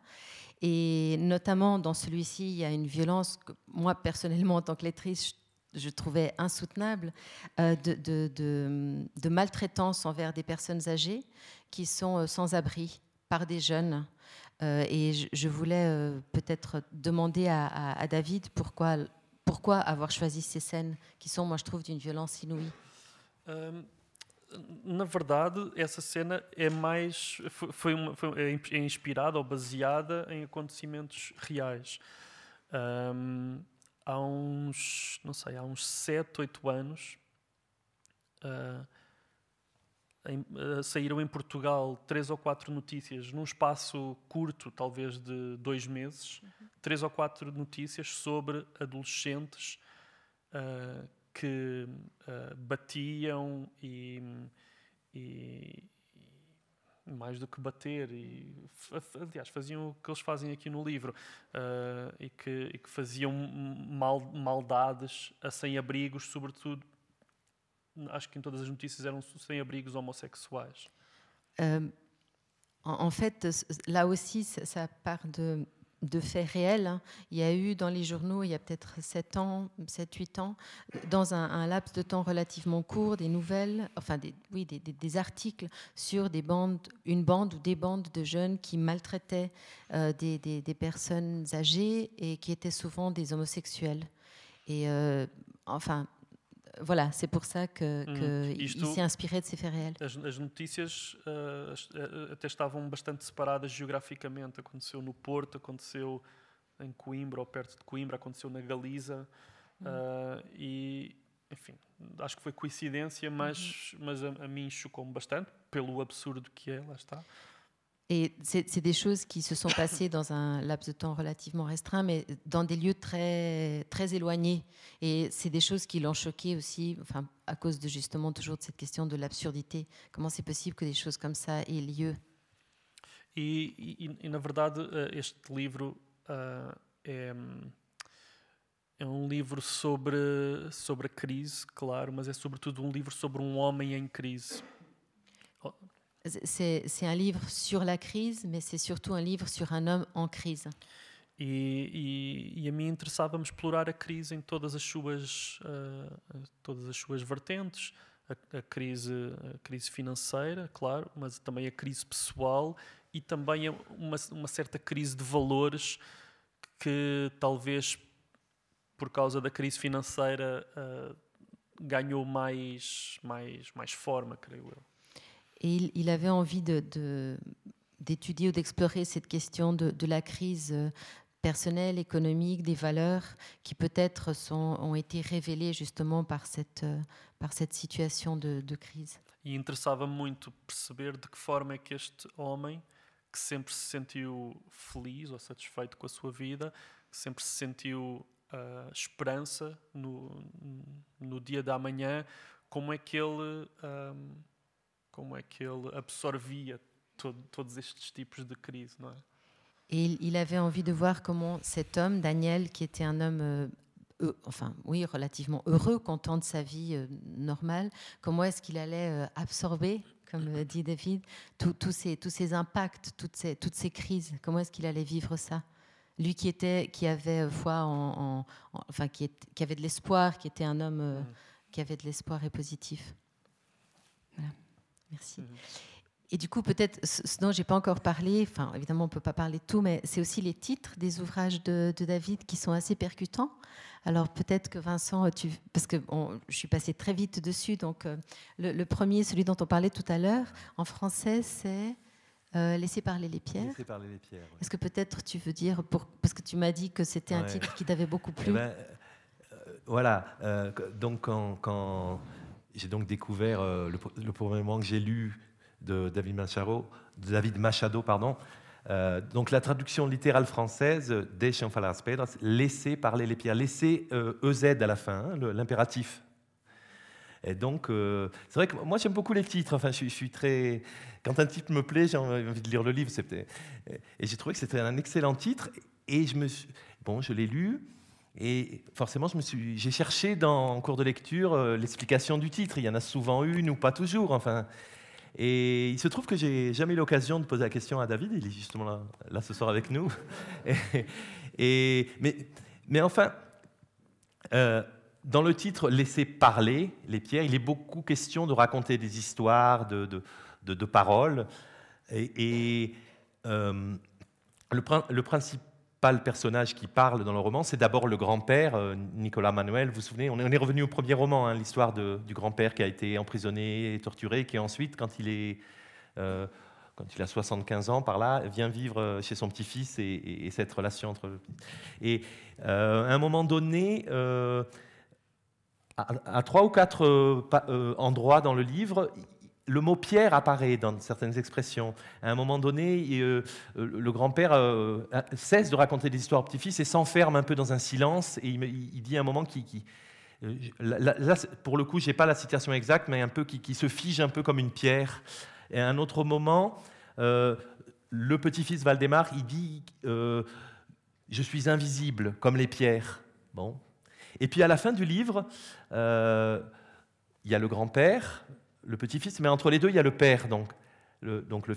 Et notamment dans celui-ci, il y a une violence que moi, personnellement, en tant que lectrice, je, trouvais insoutenable, euh, de, maltraitance envers des personnes âgées qui sont euh, sans abri par des jeunes. Euh, et je, voulais euh, peut-être demander à, David pourquoi pourquoi avoir choisi ces scènes qui sont, moi, je trouve, d'une violence inouïe um, Na verdade, essa cena é mais foi, uma, foi é inspirada ou baseada em acontecimentos reais. Um, há uns, não sei, há uns 7, 8 anos, uh, em, uh, saíram em Portugal três ou quatro notícias num espaço curto, talvez de dois meses, uhum. três ou quatro notícias sobre adolescentes uh, que uh, batiam e, e, mais do que bater e aliás faziam o que eles fazem aqui no livro e que, e, que, faziam mal, maldades a sem-abrigos, sobretudo acho que em todas as notícias eram sem-abrigos homossexuais. Euh, en fait, là aussi, ça part de, de faits réels. Hein. Il y a eu dans les journaux, il y a peut-être 7 ans, 7-8 ans, dans un, un, laps de temps relativement court, des nouvelles, enfin des, oui, des, des, des, articles sur des bandes, une bande ou des bandes de jeunes qui maltraitaient euh, des, des, personnes âgées et qui étaient souvent des homosexuels. Et euh, enfin, voilà, c'est pour ça que, hum, que Isto, il s'est inspiré de ces faits réels. As, as notícias uh, até estavam bastante separadas geograficamente. Aconteceu no Porto, aconteceu em Coimbra ou perto de Coimbra, aconteceu na Galiza hum. uh, e, enfim, acho que foi coincidência, mas, uhum. mas a, a mim chocou-me bastante pelo absurdo que é, lá está. Et c'est des choses qui se sont passées dans un laps de temps relativement restreint, mais dans des lieux très, très éloignés. Et c'est des choses qui l'ont choqué aussi, enfin, à cause de justement toujours de cette question de l'absurdité. Comment c'est possible que des choses comme ça aient lieu? E, e, e, na verdade, eh, este livro uh, é, é um livro sobre, sobre a crise, claro, mas é sobretudo um livro sobre um homem em crise. C'est un livre sur la crise, mais c'est surtout un livre sur un homme en crise. E, e, e, a mim interessava-me explorar a crise em todas as suas, uh, todas as suas vertentes. A, a, crise, a crise financeira, claro, mas também a crise pessoal e também uma, uma certa crise de valores que talvez por causa da crise financeira uh, ganhou mais, mais, mais forma, creio eu. Et il, il avait envie de, de, d'étudier ou d'explorer cette question de, de, la crise euh, personnelle, économique, des valeurs qui peut-être ont été révélées justement par cette, euh, par cette situation de, de crise. E interessava-me muito perceber de que forma é que este homem, que sempre se sentiu feliz ou satisfeito com a sua vida, que sempre se sentiu uh, esperança no, no dia da manhã, como é que ele, um, como é que ele absorvia todo, todos estes tipos de crise, não é? Et il avait envie de voir comment cet homme, Daniel, qui était un homme, euh, enfin oui, relativement heureux, content de sa vie euh, normale, comment est-ce qu'il allait euh, absorber, comme dit David, tous ces, tous ces impacts, toutes ces, toutes ces crises, comment est-ce qu'il allait vivre ça? Lui qui, était, qui avait foi en, en, en enfin qui, est, qui, avait de l'espoir, qui était un homme mm. qui avait de l'espoir et positif. Merci. Mm. Et du coup, peut-être ce dont j'ai pas encore parlé, enfin évidemment on peut pas parler de tout, mais c'est aussi les titres des ouvrages de, de, David qui sont assez percutants. Alors peut-être que Vincent, tu, parce que je suis passée très vite dessus, donc euh, le, le, premier, celui dont on parlait tout à l'heure, en français, c'est euh, Laisser parler les pierres. Laisser parler les pierres. Ouais. Est-ce que peut-être tu veux dire, pour, parce que tu m'as dit que c'était un titre qui t'avait beaucoup plu. Eh ben, euh, voilà, euh, donc quand, quand j'ai donc découvert euh, le, premier moment que j'ai lu de David Machado, de David Machado pardon. Euh, donc la traduction littérale française Deixem falar as pedras, laisser parler les pierres, laisser euh, EZ à la fin, hein, l'impératif. Et donc, euh, c'est vrai que moi j'aime beaucoup les titres. Enfin, je, suis très. Quand un titre me plaît, j'ai envie de lire le livre. Et j'ai trouvé que c'était un excellent titre. Et je me bon, je l'ai lu. Et forcément, j'ai cherché dans en cours de lecture euh, l'explication du titre. Il y en a souvent une ou pas toujours. Enfin, et il se trouve que j'ai jamais eu l'occasion de poser la question à David. Il est justement là, là ce soir avec nous. Et, mais, mais, enfin, euh, dans le titre Laisser parler les pierres, il est beaucoup question de raconter des histoires, de, de, de, paroles. Et, euh, le, le, principal personnage qui parle dans le roman, c'est d'abord le grand-père, euh, Nicolas Manuel. Vous vous souvenez, on est, revenu au premier roman, hein, l'histoire du grand-père qui a été emprisonné et torturé, qui ensuite, quand il est. Euh, a 75 ans, par là, vient vivre chez son petit-fils et, et, et, cette relation entre. Et euh, à un moment donné, euh, à, trois ou quatre euh, euh, endroits dans le livre, le mot pierre apparaît dans certaines expressions. À un moment donné, euh, le grand-père euh, cesse de raconter des histoires au petit-fils et s'enferme un peu dans un silence. Et il, dit à un moment qui, là, pour le coup, j'ai pas la citation exacte, mais un peu qui, se fige un peu comme une pierre. Et à un autre moment, euh, le petit-fils Valdemar, il dit Je suis invisible comme les pierres. Bon, et puis à la fin du livre, euh, il y a le grand-père, le petit-fils, mais entre les deux, il y a le père. Donc, le, donc le,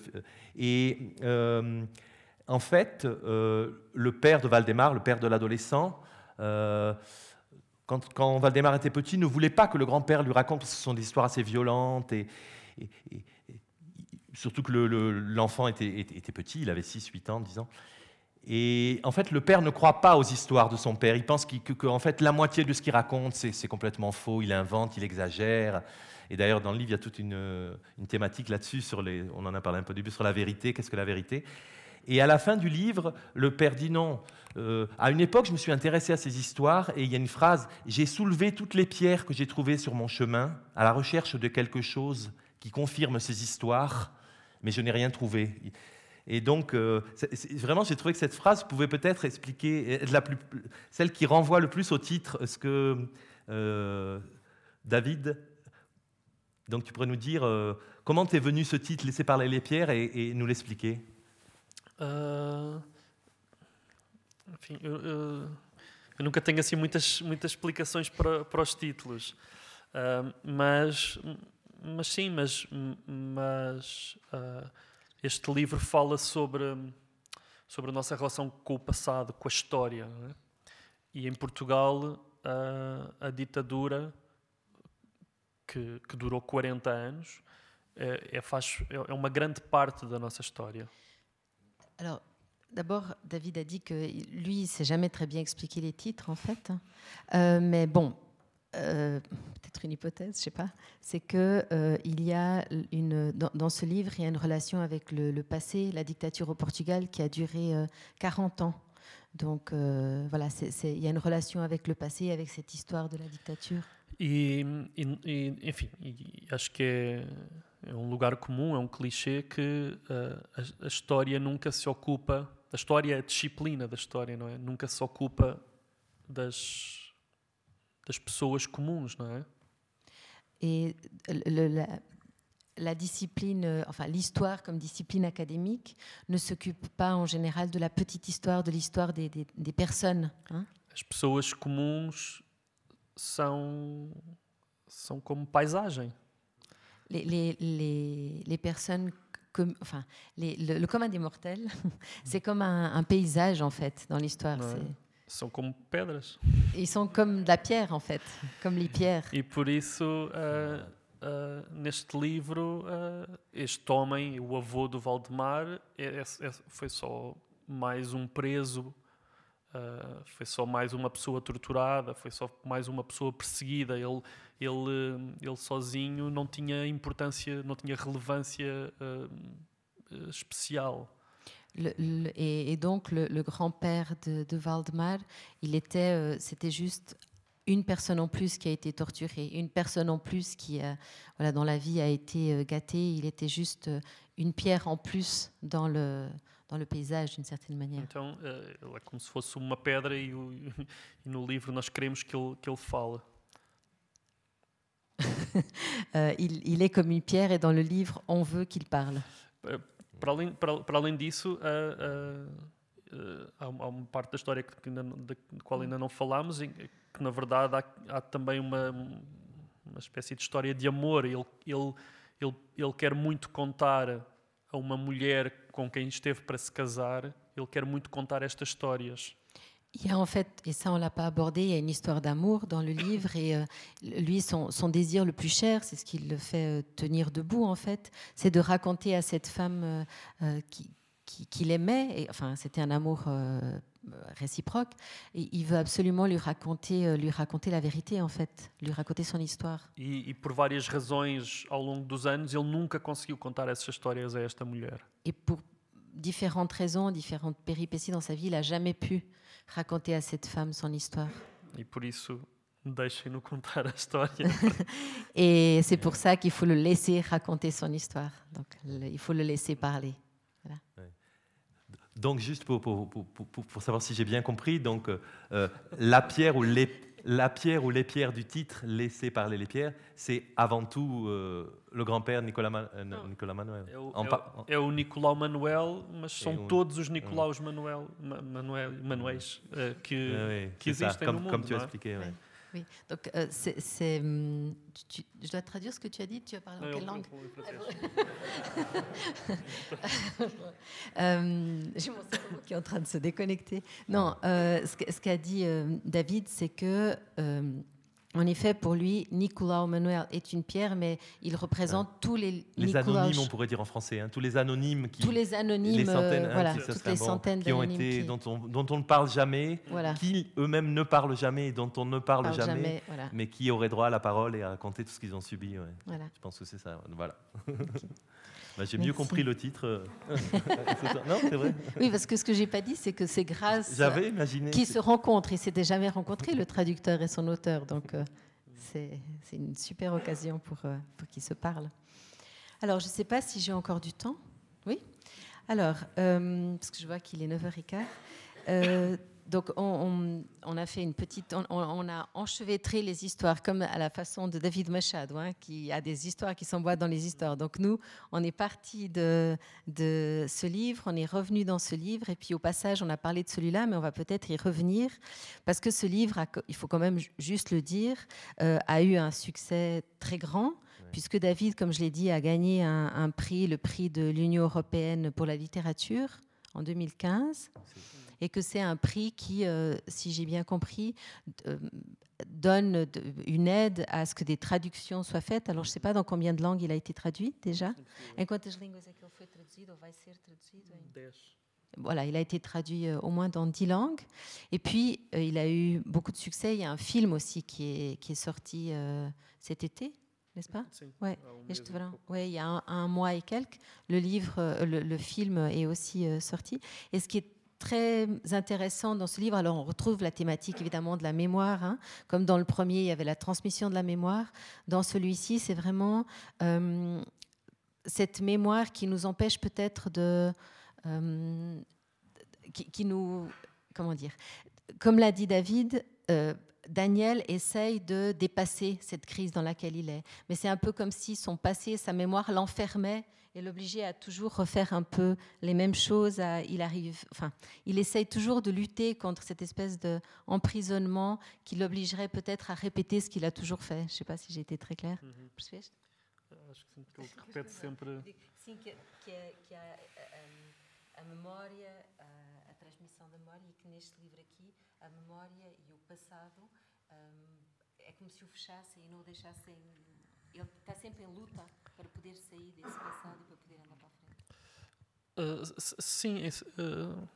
et euh, en fait, euh, le père de Valdemar, le père de l'adolescent, euh, quand, quand, Valdemar était petit, ne voulait pas que le grand-père lui raconte, parce que ce sont des histoires assez violentes, et, surtout que l'enfant le, était, était, petit, il avait 6, 8 ans, 10 ans. Et en fait, le père ne croit pas aux histoires de son père. Il pense qu que, que, en fait, la moitié de ce qu'il raconte, c'est complètement faux. Il invente, il exagère. Et d'ailleurs, dans le livre, il y a toute une, une thématique là-dessus. Sur les, on en a parlé un peu au début sur la vérité. Qu'est-ce que la vérité Et à la fin du livre, le père dit non. Euh, à une époque, je me suis intéressé à ces histoires et il y a une phrase J'ai soulevé toutes les pierres que j'ai trouvées sur mon chemin à la recherche de quelque chose qui confirme ces histoires, mais je n'ai rien trouvé. Et donc, euh, vraiment, j'ai trouvé que cette phrase pouvait peut-être expliquer, la celle qui renvoie le plus au titre, ce que euh, David, donc tu pourrais nous dire euh, comment t'es venu ce titre, Laisser parler les pierres, et, et nous l'expliquer uh, Enfim, eu, eu, eu, nunca tenho assim muitas, muitas explicações para, para os títulos, uh, mas, mas sim, mas, mas uh, este livro fala sobre, sobre a nossa relação com o passado, com a história. é? E em Portugal, a, a ditadura, que, que durou 40 anos, é, é, grande parte da nossa história. Alors, d'abord, David a dit que lui, il sait jamais très bien expliquer les titres, en fait. Euh, mais bon, euh, peut-être une hypothèse, je sais pas, c'est que euh, il y a une dans, ce livre, il y a une relation avec le, passé, la dictature au Portugal qui a duré euh, 40 ans. Donc voilà, il y a une relation avec le passé, avec cette histoire de la dictature. E, e- e, enfim, e acho que é, é um lugar comum, é um clichê que ah, a, a história nunca se ocupa, a história é a disciplina da história, não é? Nunca se ocupa das, das pessoas comuns, não é? Et le- la, la discipline, enfin l'histoire comme discipline académique ne s'occupe pas en général de la petite histoire, de l'histoire des, des- des personnes. hein. As pessoas comuns são, são como paisagem. Les, les- les- les personnes, comme, enfin les- le, le commun des mortels, c'est comme un, un paysage en fait dans l'histoire. Ouais. C'est- São como pedras. Ils sont comme de la pierre en fait, comme les pierres. E por isso, ah, ah, neste livro, ah, este homem, o avô do Valdemar, é- é- é- foi só mais um preso, ah, foi só mais uma pessoa torturada, foi só mais uma pessoa perseguida. Ele, ele, ele sozinho não tinha importância, não tinha relevância ah, especial. Le- le- et, et donc le, le grand-père de, de Valdemar, il était, euh, c'était juste une personne en plus qui a été torturée, une personne en plus qui, a, voilà, la vie a été euh, gâtée. Il était juste euh, une pierre en plus dans le, dans le paysage d'une certaine manière. Então, eh, ele é como se fosse uma pedra e, o- e no livro nós queremos que ele, que ele fale. Euh, il, il est comme une pierre et dans le livre, on veut qu'il parle. Para além, para, para além disso, ah, há, uma- parte da história que ainda, da qual ainda não falámos, que na verdade há, há também uma, uma espécie de história de amor. Ele, ele, ele, ele quer muito contar a uma mulher com quem esteve para se casar, ele quer muito contar estas histórias. Il y a en fait, et ça on l'a pas abordé, il y a une histoire d'amour dans le livre et euh, lui son, désir le plus cher, c'est ce qui le fait euh, tenir debout en fait, c'est de raconter à cette femme euh, euh, qui, qui- qu'il aimait, et, enfin c'était un amour réciproque, et il veut absolument lui raconter, euh, lui raconter la vérité en fait, lui raconter son histoire. E, e por várias razões ao longo dos anos, ele nunca conseguiu contar essas histórias a esta mulher. Et pour différentes raisons, différentes péripéties dans sa vie, il a jamais pu raconter à cette femme son histoire. E por isso, deixem-no contar a história. Et c'est pour ça qu'il faut le laisser raconter son histoire. Donc, le- il faut le laisser parler. Donc, juste pour, pour, pour, pour- savoir si j'ai bien compris, donc, euh, euh, la, pierre ou les, la pierre ou les pierres du titre, Laisser parler les pierres, c'est avant tout euh, le grand-père Nicolas, Ma- euh. Nicolas Manuel. É o, é Nicolau Manuel, mas são um- todos os Nicolaus Manuel, Ma- Manuel, Manuéis que, oui, que ça, comme, mundo. tu as não é? Oui. Donc, euh, c'est, c'est, hum, tu- je dois traduire ce que tu as dit? Tu as parlé en quelle langue? Euh, J'ai mon cerveau qui est en train de se déconnecter. Non, euh, ce, qu'a dit euh, David, c'est que, euh, en effet, pour lui, Nicolau Manuel est une pierre, mais il représente tous les, Les anonymes, on pourrait dire en français, hein, tous les anonymes qui, tous les anonymes, les centaines, euh, hein, voilà, qui- toutes bon, ont été, qui dont, on, dont on ne parle jamais, voilà, qui eux-mêmes ne parlent jamais, dont on ne parle jamais, jamais, voilà, mais qui auraient droit à la parole et à raconter tout ce qu'ils ont subi. ouais. Je pense que c'est ça. Voilà. Bah, J'ai mieux compris le titre. non, c'est vrai. Oui, parce que ce que j'ai pas dit, c'est que c'est grâce qui se rencontrent. Ils s'étaient jamais rencontrés, le traducteur et son auteur. Donc, euh, c'est c'est une super occasion pour, euh, pour qu'ils se parlent. Alors, je ne sais pas si j'ai encore du temps. Oui Alors, euh, parce que je vois qu'il est 9h15. Euh, donc, on, on- on a fait une petite. On, on a enchevêtré les histoires, comme à la façon de David Machado, hein, qui a des histoires qui s'emboîtent dans les histoires. Donc, nous, on est parti de, de ce livre, on est revenu dans ce livre, et puis au passage, on a parlé de celui-là, mais on va peut-être y revenir, parce que ce livre, a- il faut quand même ju- juste le dire, euh, a eu un succès très grand. Puisque David, comme je l'ai dit, a gagné un, un prix, le prix de l'Union européenne pour la littérature en 2015 et que c'est un prix qui, euh, si j'ai bien compris, euh, donne une aide à ce que des traductions soient faites. Alors, je ne sais pas dans combien de langues il a été traduit déjà. En quantas línguas é que ele foi traduzido ou vai ser traduzido? Voilà, il a été traduit euh, au moins dans dix langues. Et puis, il a eu beaucoup de succès. Il y a un film aussi qui est, qui est sorti cet été, n'est-ce pas? Oui, ouais, il y a un, un, mois et quelques. Le livre, le, le film est aussi sorti. Et ce qui est très intéressant dans ce livre. Alors, on retrouve la thématique évidemment de la mémoire. Hein. Comme dans le premier, il y avait la transmission de la mémoire. Dans celui-ci, c'est vraiment euh, cette mémoire qui nous empêche peut-être de. Euh, qui, nous. Comment dire Comme l'a dit David, euh, Daniel essaye de dépasser cette crise dans laquelle il est. Mais c'est un peu comme si son passé, sa mémoire l'enfermait et l'obligeait à toujours refaire un peu les mêmes choses. il, arrive, enfin, il essaye toujours de lutter contre cette espèce d'emprisonnement qui l'obligerait peut-être à répéter ce qu'il a toujours fait. Je ne sais pas si j'ai été très claire. Mm -hmm. Percebeste? Acho que sim, porque ele repete sempre. Sim, que, que, que a, a, a memória, a, a transmissão da memória, e que neste livro aqui, a memória e o passado um, é como se o fechasse e não o deixasse. Ele está sempre em luta para poder sair desse passado e para poder andar para a frente. Uh, sim, uh,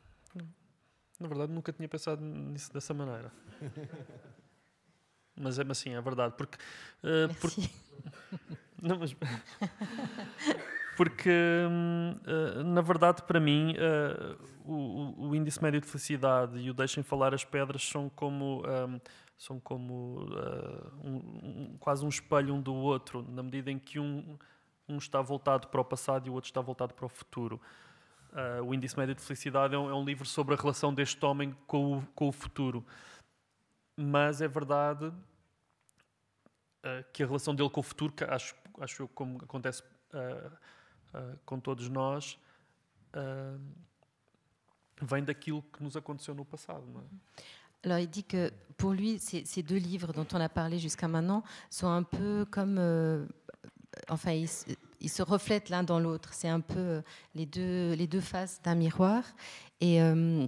na verdade nunca tinha pensado nisso dessa maneira. mas é assim, é verdade. Porque. Uh, porque não, mas. porque, na verdade, para mim, o, o, índice médio de felicidade e o Deixem Falar as Pedras são como. Um, são como uh, um, um, quase um espelho um do outro, na medida em que um, um está voltado para o passado e o outro está voltado para o futuro. Uh, o Índice Médio de Felicidade é um, é um, livro sobre a relação deste homem com o, com o futuro. Mas é verdade uh, que a relação dele com o futuro, acho, acho como acontece com todos nós, vem daquilo que nos aconteceu no passado. Não é? Alors il dit que pour lui, ces, ces deux livres dont on a parlé jusqu'à maintenant sont un peu comme... Euh, enfin, ils, ils, se reflètent l'un dans l'autre. C'est un peu euh, les deux, les deux faces d'un miroir. Et euh,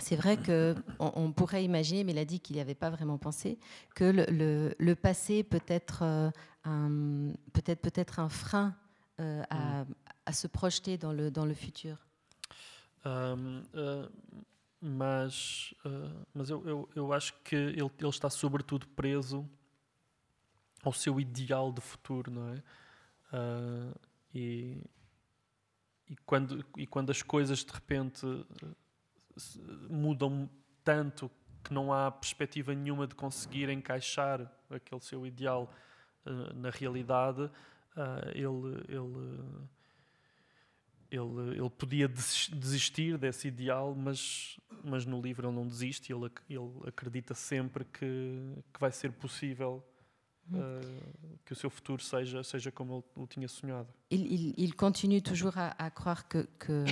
c'est vrai qu'on on pourrait imaginer, mais il a dit qu'il n'y avait pas vraiment pensé, que le, le, le passé peut être euh, un, peut-être, peut-être un frein euh, à, mm. à, se projeter dans le, dans le futur. Mas, uh, mas eu, eu, eu, acho que ele, ele está sobretudo preso ao seu ideal de futuro, não é? Uh, e, e, quando, e quando as coisas de repente mudam tanto que não há perspectiva nenhuma de conseguir encaixar aquele seu ideal uh, na realidade, ele, ele ele, ele podia desistir desse ideal, mas, mas no livro ele não desiste, ele, ele acredita sempre que, que vai ser possível uh, que o seu futuro seja, seja como ele o tinha sonhado. Il, il, il continue toujours à, à croire que, que,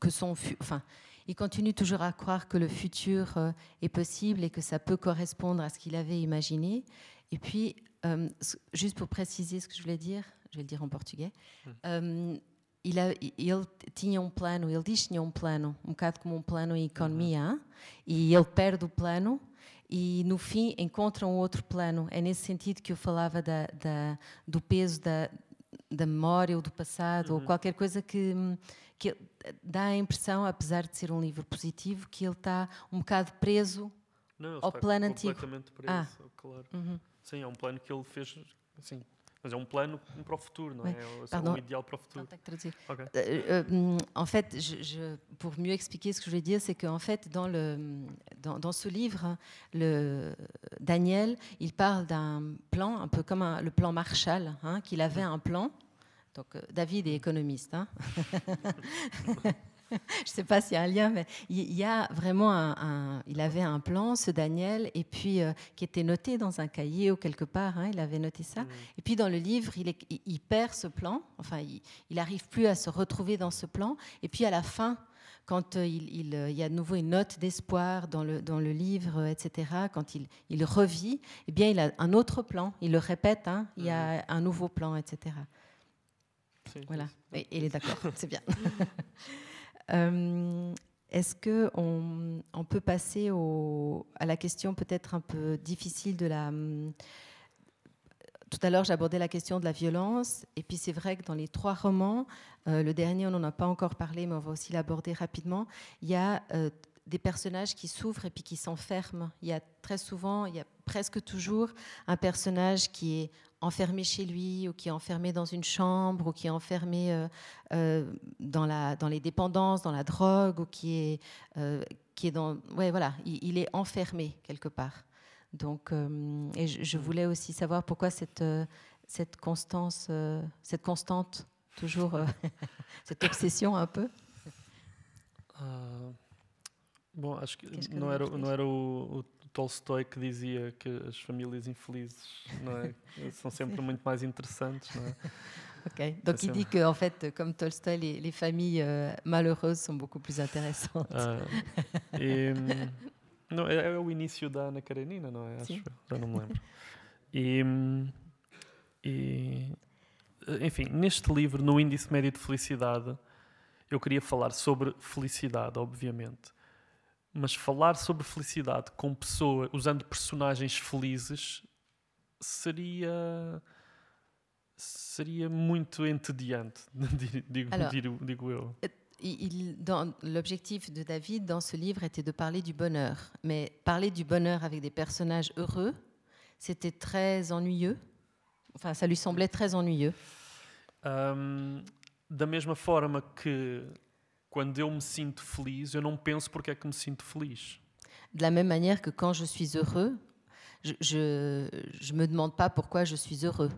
que son... Enfin, il continue toujours à croire que le futur euh, est possible et que ça peut correspondre à ce qu'il avait imaginé. Et puis, euh, juste pour préciser ce que je voulais dire, je vais le dire en portugais, hum. euh, ele, ele, tinha um plano, ele diz que tinha um plano, um bocado como um plano em economia, uhum. e ele perde o plano e no fim encontra um outro plano. É nesse sentido que eu falava da, da do peso da, da memória ou do passado, uhum. ou qualquer coisa que, que dá a impressão, apesar de ser um livro positivo, que ele está um bocado preso Não, ao plano antigo. completamente preso, ah. claro. Uhum. Sim, é um plano que ele fez, sim, Mas é um plano para o futuro, non ouais. C'est un idéal pour le futur. Okay. Euh, euh, en fait, je, je, pour mieux expliquer ce que je voulais dire, c'est qu'en fait, dans, le, dans, dans, ce livre, le, Daniel, il parle d'un plan, un peu comme un, le plan Marshall, hein, qu'il avait un plan. Donc, euh, David est économiste. Hein je ne sais pas s'il y a un lien, mais il y a vraiment un, il avait un plan, ce Daniel, et puis euh, qui était noté dans un cahier ou quelque part. Hein, il avait noté ça. Mmh. Et puis dans le livre, il, est, il perd ce plan. Enfin, il n'arrive plus à se retrouver dans ce plan. Et puis à la fin, quand euh, il, il, il, y a de nouveau une note d'espoir dans le, dans le livre, etc., quand il, il revit, eh bien, il a un autre plan. Il le répète, hein, il y a mmh. un nouveau plan, etc. Voilà. Et il est d'accord, c'est bien. Euh, Est-ce que on, peut passer à la question peut-être un peu difficile de la hum, tout à l'heure, j'abordais la question de la violence. Et puis, c'est vrai que dans les trois romans, euh, le dernier, on n'en a pas encore parlé, mais on va aussi l'aborder rapidement, il y a euh, des personnages qui souffrent et puis qui s'enferment. Il y a très souvent, il y a presque toujours un personnage qui est enfermé chez lui ou qui est enfermé dans une chambre ou qui est enfermé euh, euh, dans, la, dans les dépendances, dans la drogue ou qui est, euh, qui est dans... Ouais, voilà, il, il est enfermé quelque part. Donc, et je, je voulais aussi savoir pourquoi cette, cette constance, cette constante, toujours, cette obsession un peu. Bom, acho que que não era, não era o, o Tolstói que dizia que as famílias infelizes é? são sempre muito mais interessantes, é? Ok. Donc, il ça. dit que en fait, comme Tolstoï, les, les familles euh, malheureuses sont beaucoup plus intéressantes. Ah, não, é, é o início da Ana Karenina, não é? Acho, já não me lembro. E, e, enfim, neste livro, no Índice Médio de Felicidade, eu queria falar sobre felicidade, obviamente. Mas falar sobre felicidade com pessoas, usando personagens felizes, seria seria muito entediante, digo, Alors, digo, digo eu. Dans- L'objectif de David dans ce livre était de parler du bonheur. Mais parler du bonheur avec des personnages heureux, c'était très ennuyeux. Enfin, ça lui semblait très ennuyeux. Ahm, da mesma forma que quando eu me sinto feliz, eu não penso porque é que me sinto feliz. De la même manière que quand je suis heureux, je ne me demande pas pourquoi je suis heureux.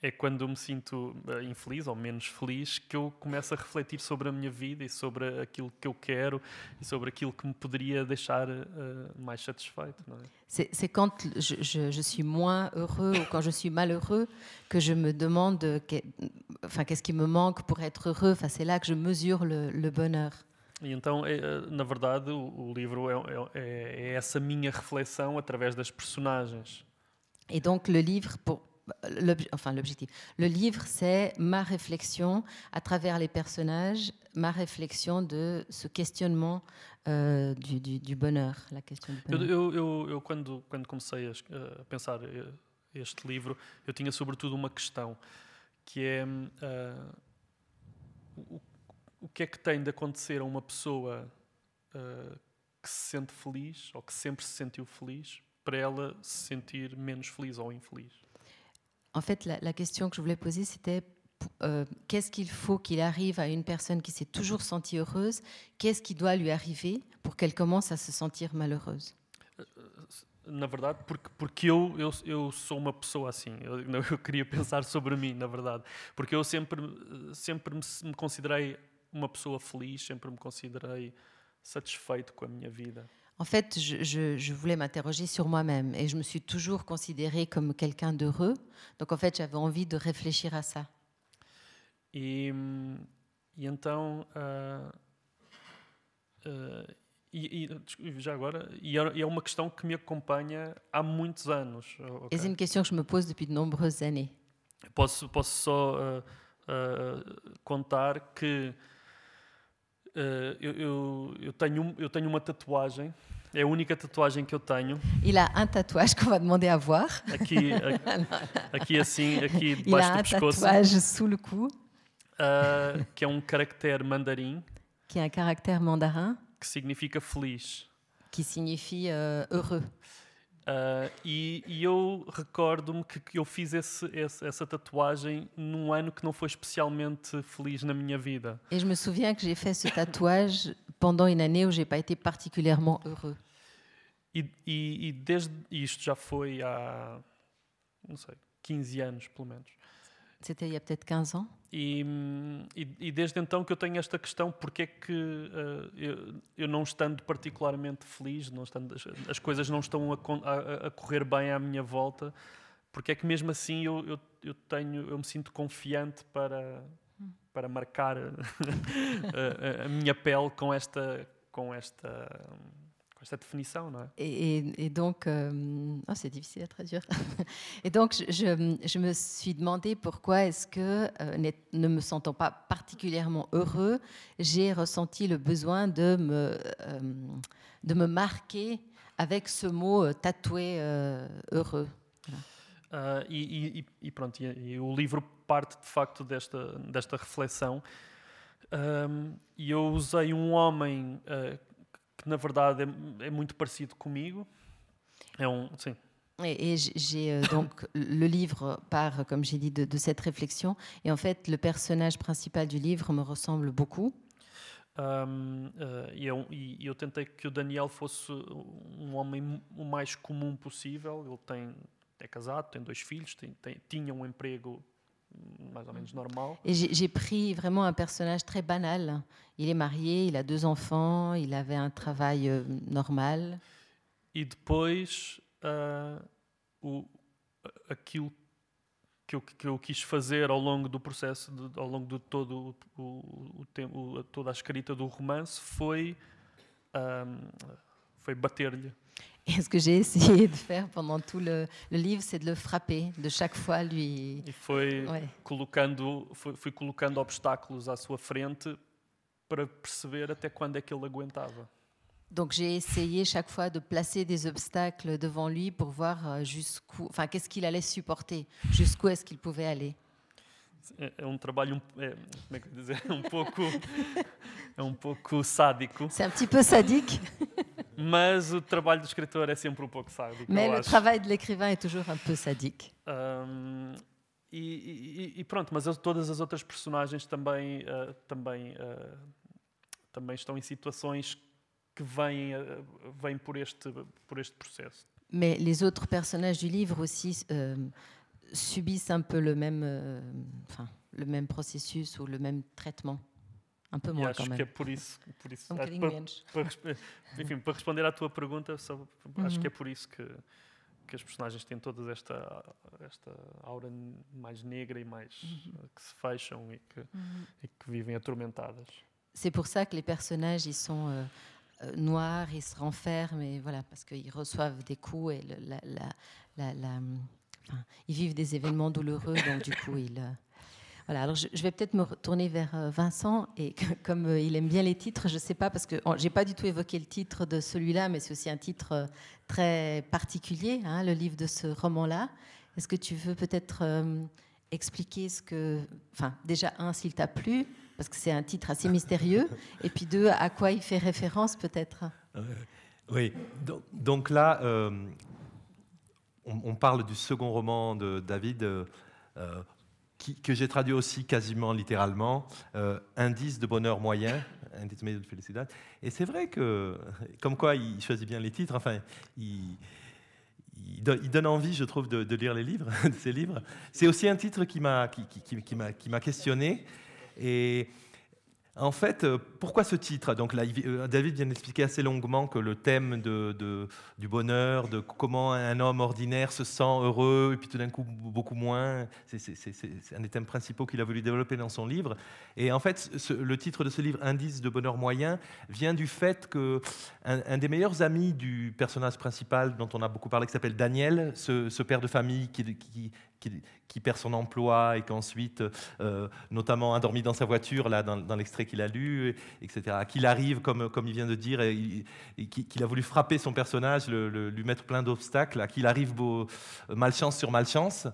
É quando eu me sinto eh, infeliz ou menos feliz que eu começo a refletir sobre a minha vida e sobre aquilo que eu quero e sobre aquilo que me poderia deixar eh, mais satisfeito. É? C'est c'est quand je, je- je suis moins heureux ou quand je suis malheureux que je me demande que- enfin, qu'est-ce qui me manque pour être heureux. Enfin, c'est là que je mesure le, le bonheur. E então, é, eh, na verdade, o, o livro é, é- é essa minha reflexão através das personagens. Et donc le livre, pour, l'ob- enfin l'objectif, le livre c'est ma réflexion à travers les personnages, ma réflexion de ce questionnement euh, du, du- du bonheur, la question bonheur. eu, eu, eu quando, quando comecei a, pensar eh, este livro, eu tinha sobretudo uma questão, que é ah, o, o que é que tem de acontecer a uma pessoa ah, que se sente feliz, ou que sempre se sentiu feliz, para ela se sentir menos feliz ou infeliz. En fait, la, question que je voulais poser, c'était euh, qu'est-ce qu'il faut qu'il arrive à une personne qui s'est toujours sentie heureuse? Qu'est-ce qui doit lui arriver pour qu'elle commence à se sentir malheureuse? Na verdade, porque, porque eu, eu, eu sou uma pessoa assim. Eu, não, eu queria pensar sobre mim, na verdade. Porque eu sempre, sempre me, me considerei uma pessoa feliz, sempre me considerei satisfeito com a minha vida. En fait, je, je- je voulais m'interroger sur moi-même et je me suis toujours considérée comme quelqu'un d'heureux. Donc en fait, j'avais envie de réfléchir à ça. E, hum, e então. ah, ah, e, e, já agora, e é, e é uma questão que me acompanha há muitos anos. ok? Et c'est une question que je me pose depuis de nombreuses années. Posso, posso só ah, ah, contar que ah, eu, eu, eu, tenho, um- eu tenho uma tatuagem, é a única tatuagem que eu tenho, Il a un tatouage qu'on va demander à voir. aqui, a- aqui assim, aqui Il a debaixo do un pescoço, tatouage sous le cou. Ah, que é um caractere mandarim. Qui a un caractère mandarin. Que significa feliz. qui signifie euh, heureux. Ah, e, e eu recordo-me que, que eu fiz esse- esse- essa tatuagem num ano que não foi especialmente feliz na minha vida. Et je me souviens que j'ai fait ce tatouage pendant une année où j'ai pas été particulièrement heureux. E, e, e desde e isto já foi há, não sei, 15 anos pelo menos. C'était il y a peut-être 15 ans. E, e, e desde então que eu tenho esta questão, porque é que ah, eu, eu não estando particularmente feliz, não estando, as, as coisas não estão a, a- a correr bem à minha volta, porque é que mesmo assim eu, eu, eu tenho, eu me sinto confiante para, para marcar a, a- a minha pele com esta, com esta, cette et, donc, oh, c'est difficile à traduire. et donc, je, je, me suis demandé pourquoi est-ce que, ne me sentant pas particulièrement heureux, j'ai ressenti le besoin de me, de me marquer avec ce mot tatoué heureux. Uh, e, e, e, pronto, e, e, o livro parte de facto desta, desta reflexão. Um, e eu usei um homem uh, que na verdade é, é, muito parecido comigo. É um, sim. Et, j'ai euh, donc le livre part, comme j'ai dit, de, de, cette réflexion. Et en fait, le personnage principal du livre me ressemble beaucoup. Um, uh, e, eu, eu tentei que o Daniel fosse um homem o mais comum possível. Ele tem é casado, tem dois filhos, tem, tem, tinha um emprego mais ou menos normal. Et j'ai pris vraiment un personnage très banal. Il est marié, il a deux enfants, il avait un travail euh, normal. E depois uh, o, aquilo que eu, que eu quis fazer ao longo do processo, de, ao longo de todo o, o, o tempo, toda a escrita do romance foi um, foi bater-lhe Et ce que j'ai essayé de faire pendant tout le, le livre, c'est de le frapper, de chaque fois lui. E foi ouais. colocando, foi, fui colocando obstáculos à sua frente para perceber até quando é que ele aguentava. Donc j'ai essayé chaque fois de placer des obstacles devant lui pour voir euh, jusqu'où, enfin qu'est-ce qu'il allait supporter, jusqu'où est-ce qu'il pouvait aller. É, um trabalho, é, como é que dizer, um pouco, é um pouco sádico. C'est un petit peu sadique. Mas o trabalho do escritor é sempre um pouco sádico. Mais le travail de l'écrivain est toujours un peu sadique. Um, e, e, e, pronto, mas todas as outras personagens também, uh, também, uh, também estão em situações que vêm, uh, vêm por, este, por este processo. Mais les autres personnages du livre aussi euh, subissent un peu le même, euh, enfin, le même processus ou le même traitement. Um peu acho que é por isso, por isso um bocadinho para, menos. Para, enfim, para responder à tua pergunta, só, uhum. acho que é por isso que, que as personagens têm toda esta, esta aura mais negra e mais uhum. que se fecham e que, uhum. e que vivem atormentadas. C'est pour ça que les personnages ils sont euh, euh noirs, ils se renferment et voilà parce qu'ils reçoivent des coups et le, la, la, la, la, enfin, ils vivent des événements douloureux donc du coup ils euh, Voilà, alors je, vais peut-être me retourner vers euh, Vincent, et comme euh, il aime bien les titres, je ne sais pas, parce que je n'ai pas du tout évoqué le titre de celui-là, mais c'est aussi un titre euh, très particulier, hein, le livre de ce roman-là. Est-ce que tu veux peut-être expliquer ce que. Enfin, déjà, un, s'il t'a plu, parce que c'est un titre assez mystérieux, et puis deux, à quoi il fait référence peut-être? Oui, donc, là, on, parle du second roman de David que j'ai traduit aussi quasiment littéralement, euh, indice de bonheur moyen, indice de félicité. Et c'est vrai que, comme quoi il choisit bien les titres, enfin, il, il, donne envie, je trouve, de, lire les livres, de ces livres. C'est aussi un titre qui m'a qui, qui, qui, qui questionné. Et en fait, euh, pourquoi ce titre? Donc euh, David vient d'expliquer assez longuement que le thème du bonheur, de comment un homme ordinaire se sent heureux, et puis tout d'un coup beaucoup moins, c'est un des thèmes principaux qu'il a voulu développer dans son livre. Et en fait, le titre de ce livre, Indice de bonheur moyen, vient du fait que un, des meilleurs amis du personnage principal dont on a beaucoup parlé, qui s'appelle Daniel, ce, père de famille qui, qui, qui, perd son emploi et qu'ensuite, euh, notamment endormi dans sa voiture, là, dans, l'extrait qu'il a lu, etc., qu'il arrive, comme, comme il vient de dire, et, qu'il a voulu frapper son personnage, lui mettre plein d'obstacles, qu'il arrive malchance sur malchance.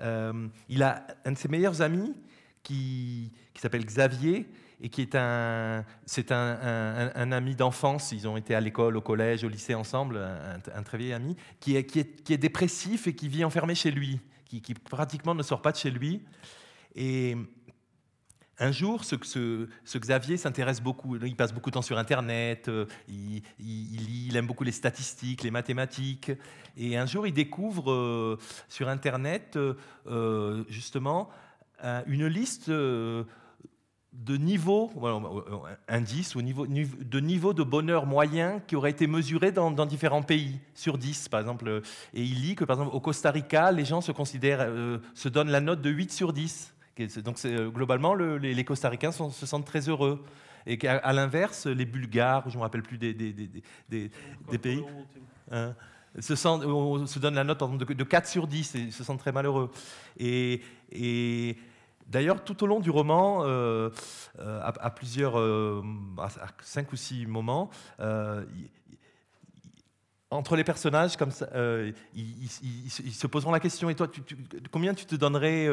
Euh, il a un de ses meilleurs amis qui, qui s'appelle Xavier, et qui est un, c'est un, un, ami d'enfance. Ils ont été à l'école, au collège, au lycée ensemble, un, très vieil ami, qui, est, qui est, dépressif et qui vit enfermé chez lui qui, pratiquement ne sort pas de chez lui. Et un jour, ce, Xavier s'intéresse beaucoup, il passe beaucoup de temps sur Internet, euh, il, lit, il aime beaucoup les statistiques, les mathématiques. Et un jour, il découvre euh, sur Internet, euh, justement, une liste de niveau, indice ou niveau, de niveau de bonheur moyen qui aurait été mesuré dans, différents pays sur 10, par exemple. Et il lit que, par exemple, au Costa Rica, les gens se considèrent, euh, se donnent la note de 8 sur 10, Donc globalement, les, les Costaricains se sentent très heureux. Et qu'à à, l'inverse, les Bulgares, je ne me rappelle plus des, des, des, des pays, hein, se on se donne la note de, de 4 sur 10 et se sentent très malheureux. Et, et D'ailleurs, tout au long du roman, euh, euh, à, plusieurs, euh, à cinq ou six moments, entre les personnages, comme ils, se poseront la question et toi, combien tu te donnerais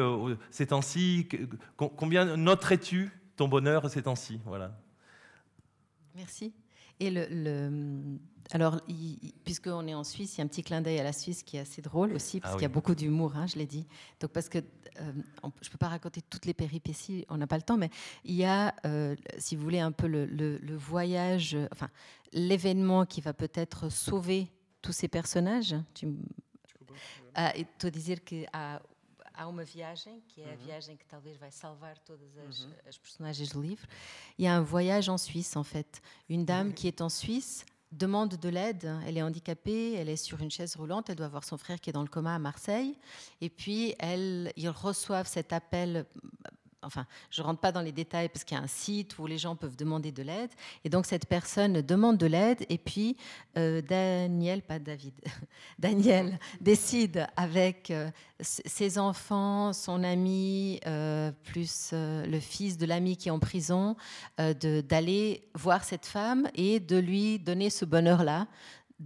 ces temps-ci Combien noterais-tu ton bonheur ces temps-ci? Voilà. Merci. Et le, alors, puisqu'on est en Suisse, il y a un petit clin d'œil à la Suisse qui est assez drôle aussi, parce ah qu'il y a beaucoup d'humour, hein, je l'ai dit. Donc, parce que euh, je ne peux pas raconter toutes les péripéties, on n'a pas le temps, mais il y a, euh, si vous voulez, un peu le, voyage, enfin, l'événement qui va peut-être sauver tous ces personnages. Tu, ah, estou a que há uma viagem, que é a viagem que talvez vai salvar todas as, uhum. as, personagens do livro. Il y a un voyage en Suisse, en fait. Une dame qui est en Suisse demande de l'aide. Elle est handicapée, elle est sur une chaise roulante, elle doit voir son frère qui est dans le coma à Marseille. Et puis, elle, ils reçoivent cet appel enfin, je ne rentre pas dans les détails parce qu'il y a un site où les gens peuvent demander de l'aide. Et donc, cette personne demande de l'aide. Et puis, euh, Daniel, pas David, Daniel décide avec euh, ses enfants, son ami, euh, plus le fils de l'ami qui est en prison, d'aller voir cette femme et de lui donner ce bonheur-là,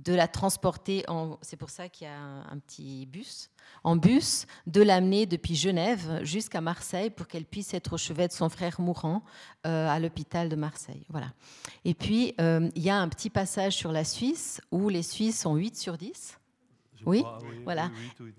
de la transporter en. C'est pour ça qu'il y a un petit bus en bus, de l'amener depuis Genève jusqu'à Marseille pour qu'elle puisse être au chevet de son frère mourant euh, à l'hôpital de Marseille. Voilà. Et puis, euh, il y a un petit passage sur la Suisse où les Suisses sont 8 sur 10. Oui, voilà.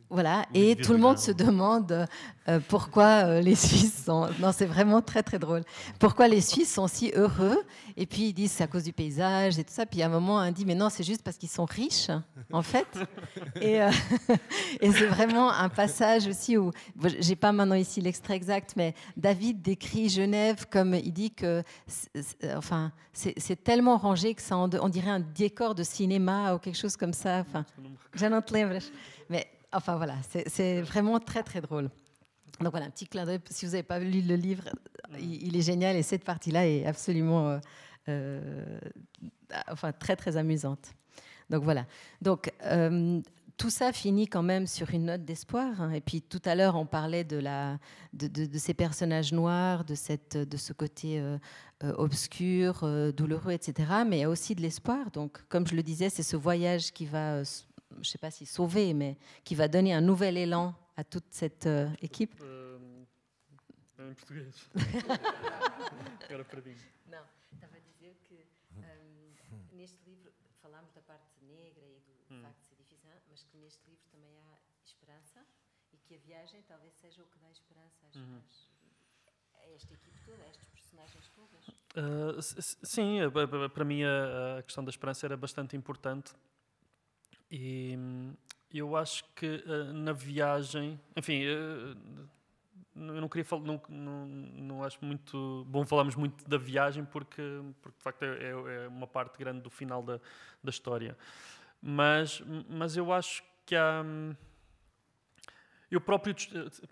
voilà. Et tout le monde se demande euh, pourquoi euh, les Suisses sont. Non, c'est vraiment très, très drôle. Pourquoi les Suisses sont si heureux Et puis ils disent c'est à cause du paysage et tout ça. Puis à un moment, un dit mais non, c'est juste parce qu'ils sont riches, en fait. Et, euh, et c'est vraiment un passage aussi où. J'ai pas maintenant ici l'extrait exact, mais David décrit Genève comme il dit que. Enfin, c'est tellement rangé que ça, on dirait un décor de cinéma ou quelque chose comme ça. Enfin, mais enfin voilà, c'est vraiment très très drôle. Donc voilà, un petit clin d'œil. Si vous n'avez pas lu le livre, il, est génial et cette partie-là est absolument, euh, euh, enfin très très amusante. Donc voilà. Donc euh, tout ça finit quand même sur une note d'espoir. Hein. Et puis tout à l'heure, on parlait de, la, de, de, ces personnages noirs, de, cette, de ce côté obscur, douloureux, etc. Mais il y a aussi de l'espoir. Donc, comme je le disais, c'est ce voyage qui va je ne sais pas si sauver, mais qui va donner un nouvel élan à toute cette euh, équipe hum. facto de ser difícil, mas que neste livro também há esperança e que a viagem talvez seja o que dá esperança às, uhum. a esta equipe toda, a estes personagens todas. Uh, sim, para mim a, a questão da esperança era bastante importante e eu acho que uh, na viagem, enfim, uh, eu não queria falar, não, não, não, acho muito bom falarmos muito da viagem porque, porque de facto é, é uma parte grande do final da, da história. Mas, mas eu acho que há. Eu próprio.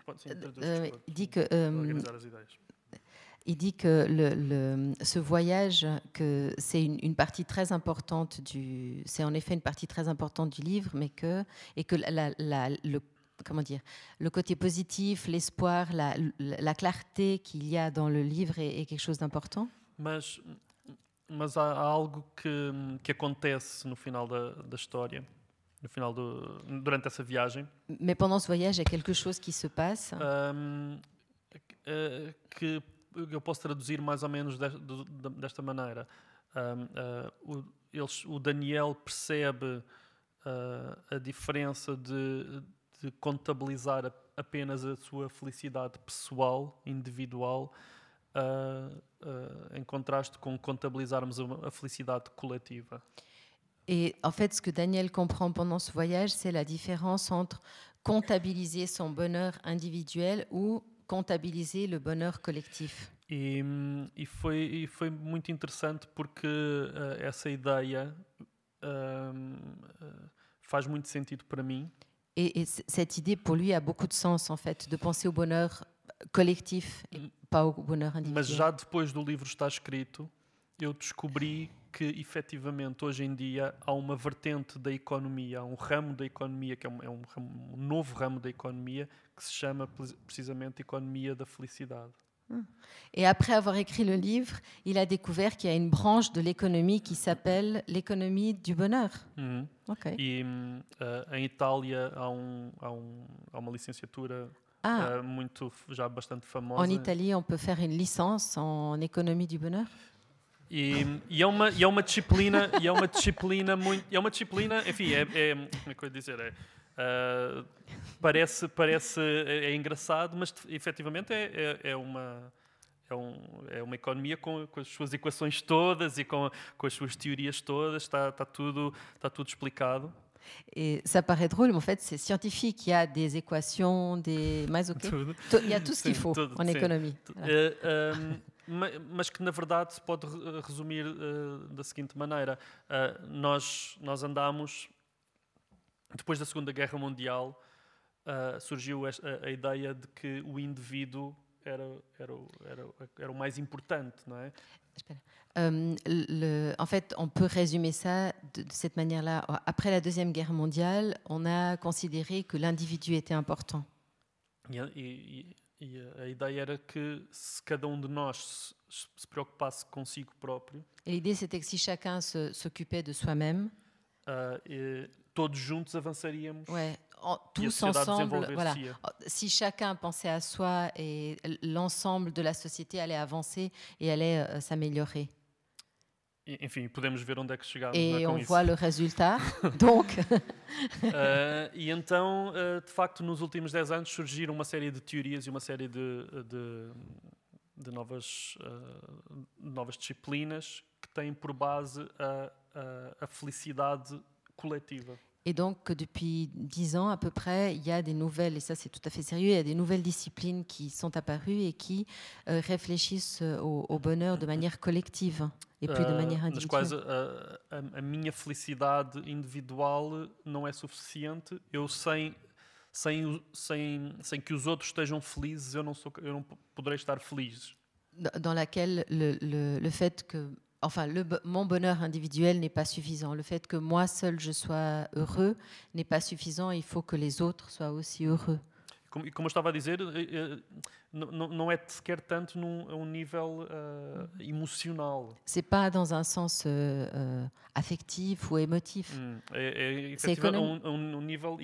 Pode, sim, uh, que. Um, il dit que le, ce voyage, que c'est une, partie très importante du, c'est en effet une partie très importante du livre, mais que et que la, le comment dire, le côté positif, l'espoir, la, la, clarté qu'il y a dans le livre est, quelque chose d'important. Mas, mas há algo que, que acontece no final da, da história, no final do, durante essa viagem. Mais pendant ce voyage, il y a quelque chose qui se passe. Um, que eu posso traduzir mais ou menos desta maneira. Uh, o, eles, o Daniel percebe uh, a diferença de, de contabilizar apenas a sua felicidade pessoal, individual, em contraste com contabilizarmos a, felicidade coletiva. Et en fait, ce que Daniel comprend pendant ce voyage, c'est la différence entre comptabiliser son bonheur individuel ou comptabiliser le bonheur collectif. E, e, foi, e foi muito interessante porque uh, essa ideia uh, faz muito sentido para mim. Et, et, cette idée pour lui a beaucoup de sens en fait, de penser au bonheur collectif, et pas au bonheur individuel. Mas já depois do livro estar escrito, eu descobri que efetivamente hoje em dia há uma vertente da economia, há um ramo da economia que é um, é um, ramo- um novo ramo da economia que se chama pre- precisamente economia da felicidade. Et après avoir écrit le livre, il a découvert qu'il y a une branche de l'économie qui s'appelle l'économie du bonheur. Uhum. Ok. E hum, ah, em Itália há, um, há, um, há uma licenciatura Ah, ah, muito já bastante famosa. en Italie, on peut faire une licence en économie du bonheur. E, e é uma e é uma disciplina e é uma disciplina muito é uma disciplina enfim é, é como é que eu ia dizer é ah, parece parece é, é engraçado mas efetivamente é, é, é uma é, um, é uma economia com, com as suas equações todas e com, com as suas teorias todas está está tudo está tudo explicado Et ça paraît drôle, mais en fait, c'est scientifique. Il y a des équations, des... Mais ok. Il y a tout ce qu'il faut tudo, en économie. Voilà. Eh, ehm, ma- mas que na verdade se pode re- resumir eh, da seguinte maneira: Eh, nós, nós andámos, depois da Segunda Guerra Mundial, eh, surgiu a, a ideia de que o indivíduo era, era, era, era o mais importante, não é? Euh, le- en fait, on peut résumer ça de, de cette manière-là. Après la Deuxième Guerre mondiale, on a considéré que l'individu était important. E, a- e- e- e a ideia era que se cada um de nós se, se preocupasse consigo próprio, Et l'idée, c'était que si chacun s'occupait de soi-même, e todos juntos avançaríamos ouais, en- e tous ensemble, voilà. Si chacun pensait à soi et l'ensemble de la société allait avancer et allait euh, s'améliorer. E, Enfim, podemos ver onde é que chegámos não é, com on isso. voit le résultat. Donc, Ah, e então, ah, de facto, nos últimos 10 anos surgiram uma série de teorias e uma série de, de, de novas, ah, novas disciplinas que têm por base a, a, a felicidade coletiva. Et donc, depuis dix ans à peu près, il y a des nouvelles, et ça c'est tout à fait sérieux, il y a des nouvelles disciplines qui sont apparues et qui euh, réfléchissent euh, au, au bonheur de manière collective et plus de Ah, manière nas quais individuelle. a, a, a minha felicidade individual não é suficiente. Eu sem, sem, sem, sem que os outros estejam felizes, eu não, sou, eu não poderei estar feliz. Dans- Dans laquelle le, le- le fait que, enfin, le, mon bonheur individuel n'est pas suffisant. Le fait que moi seul je sois heureux n'est pas suffisant. Il faut que les autres soient aussi heureux. Como, como eu estava a dizer, eh, eh, não, é sequer tanto num, um nível ah, emocional. C'est pas dans un sens euh, euh, affectif ou émotif. Hum, É, é C'est um, um, um nível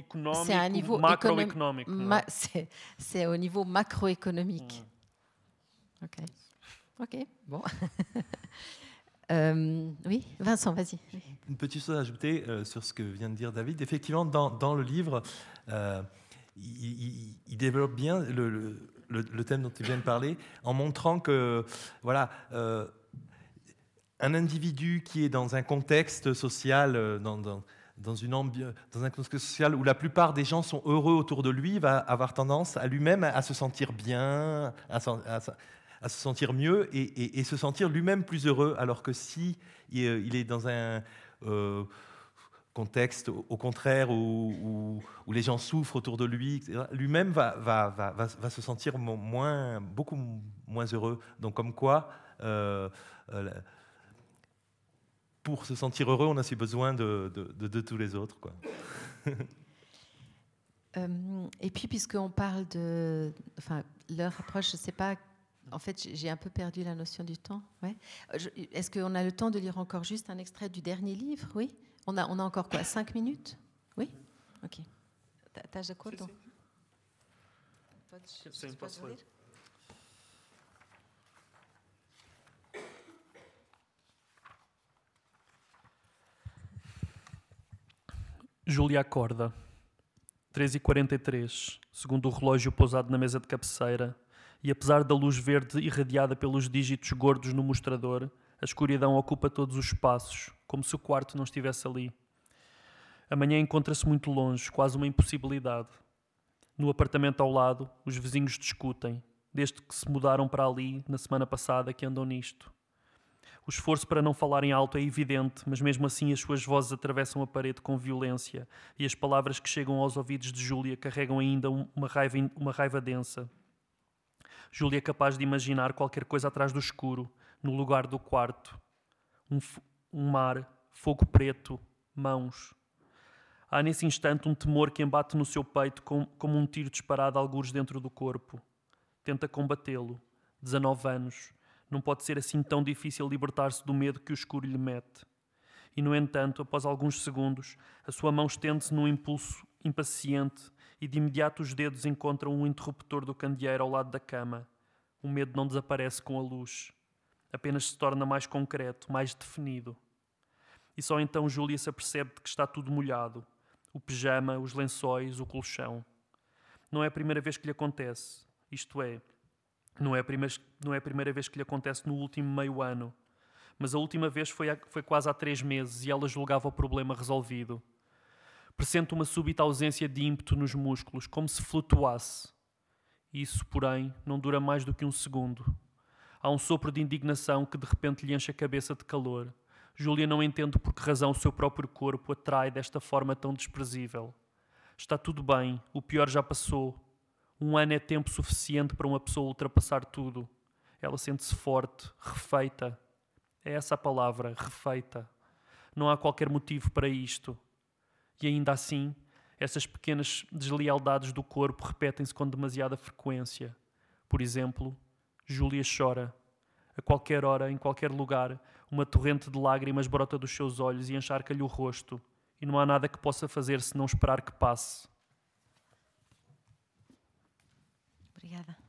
C'est un niveau macroéconomique. Ma- c'est c'est au niveau macroéconomique. Hum. Ok. Ok, bon. Euh, oui, Vincent, vas-y. Une petite chose à ajouter euh, sur ce que vient de dire David. Effectivement, dans, le livre, euh, il, développe bien le, thème dont tu viens de parler en montrant que voilà, un individu qui est dans un contexte social, dans, une dans un contexte social où la plupart des gens sont heureux autour de lui, va avoir tendance à lui-même à se sentir bien, à, à se sentir mieux et, se sentir lui-même plus heureux. Alors que si il, euh, est dans un euh, contexte, au contraire, où, où- les gens souffrent autour de lui, lui-même va, va, va, va, se sentir mo- moins, beaucoup moins heureux. Donc, comme quoi, euh, pour se sentir heureux, on a aussi besoin de, de, tous les autres. Quoi. Et puis, puisqu'on parle de. Enfin, l'heure approche, je ne sais pas. En fait, j'ai- un peu perdu la notion du temps. Ouais. Euh, Est-ce qu'on a le temps de lire encore juste un extrait du dernier livre? Oui on a, on a encore quoi Cinq minutes? Oui? Ok. T'as- de quoi Júlia acorda. 3h43, segundo o relógio pousado na mesa de cabeceira, e apesar da luz verde irradiada pelos dígitos gordos no mostrador, a escuridão ocupa todos os espaços, como se o quarto não estivesse ali. A manhã encontra-se muito longe, quase uma impossibilidade. No apartamento ao lado, os vizinhos discutem, desde que se mudaram para ali na semana passada que andam nisto. O esforço para não falarem alto é evidente, mas mesmo assim as suas vozes atravessam a parede com violência e as palavras que chegam aos ouvidos de Júlia carregam ainda um- uma raiva, uma raiva densa. Júlia é capaz de imaginar qualquer coisa atrás do escuro, no lugar do quarto. Um, um mar, fogo preto, mãos. Há nesse instante um temor que embate no seu peito como, como um tiro disparado algures dentro do corpo. Tenta combatê-lo. 19 anos. Não pode ser assim tão difícil libertar-se do medo que o escuro lhe mete. E, no entanto, após alguns segundos, a sua mão estende-se num impulso impaciente e de imediato os dedos encontram um interruptor do candeeiro ao lado da cama. O medo não desaparece com a luz. Apenas se torna mais concreto, mais definido. E só então Júlia se apercebe de que está tudo molhado. O pijama, os lençóis, o colchão. Não é a primeira vez que lhe acontece. Isto é, não é a primeira, não é a primeira vez que lhe acontece no último meio ano. Mas a última vez foi, foi quase há três meses e ela julgava o problema resolvido. Pressente uma súbita ausência de ímpeto nos músculos, como se flutuasse. Isso, porém, não dura mais do que um segundo. Há um sopro de indignação que de repente lhe enche a cabeça de calor. Júlia não entende por que razão o seu próprio corpo atrai desta forma tão desprezível. Está tudo bem, o pior já passou. Um ano é tempo suficiente para uma pessoa ultrapassar tudo. Ela sente-se forte, refeita. É essa a palavra, refeita. Não há qualquer motivo para isto. E ainda assim, essas pequenas deslealdades do corpo repetem-se com demasiada frequência. Por exemplo, Júlia chora. A qualquer hora, em qualquer lugar, uma torrente de lágrimas brota dos seus olhos e encharca-lhe o rosto, e não há nada que possa fazer senão esperar que passe. Obrigada.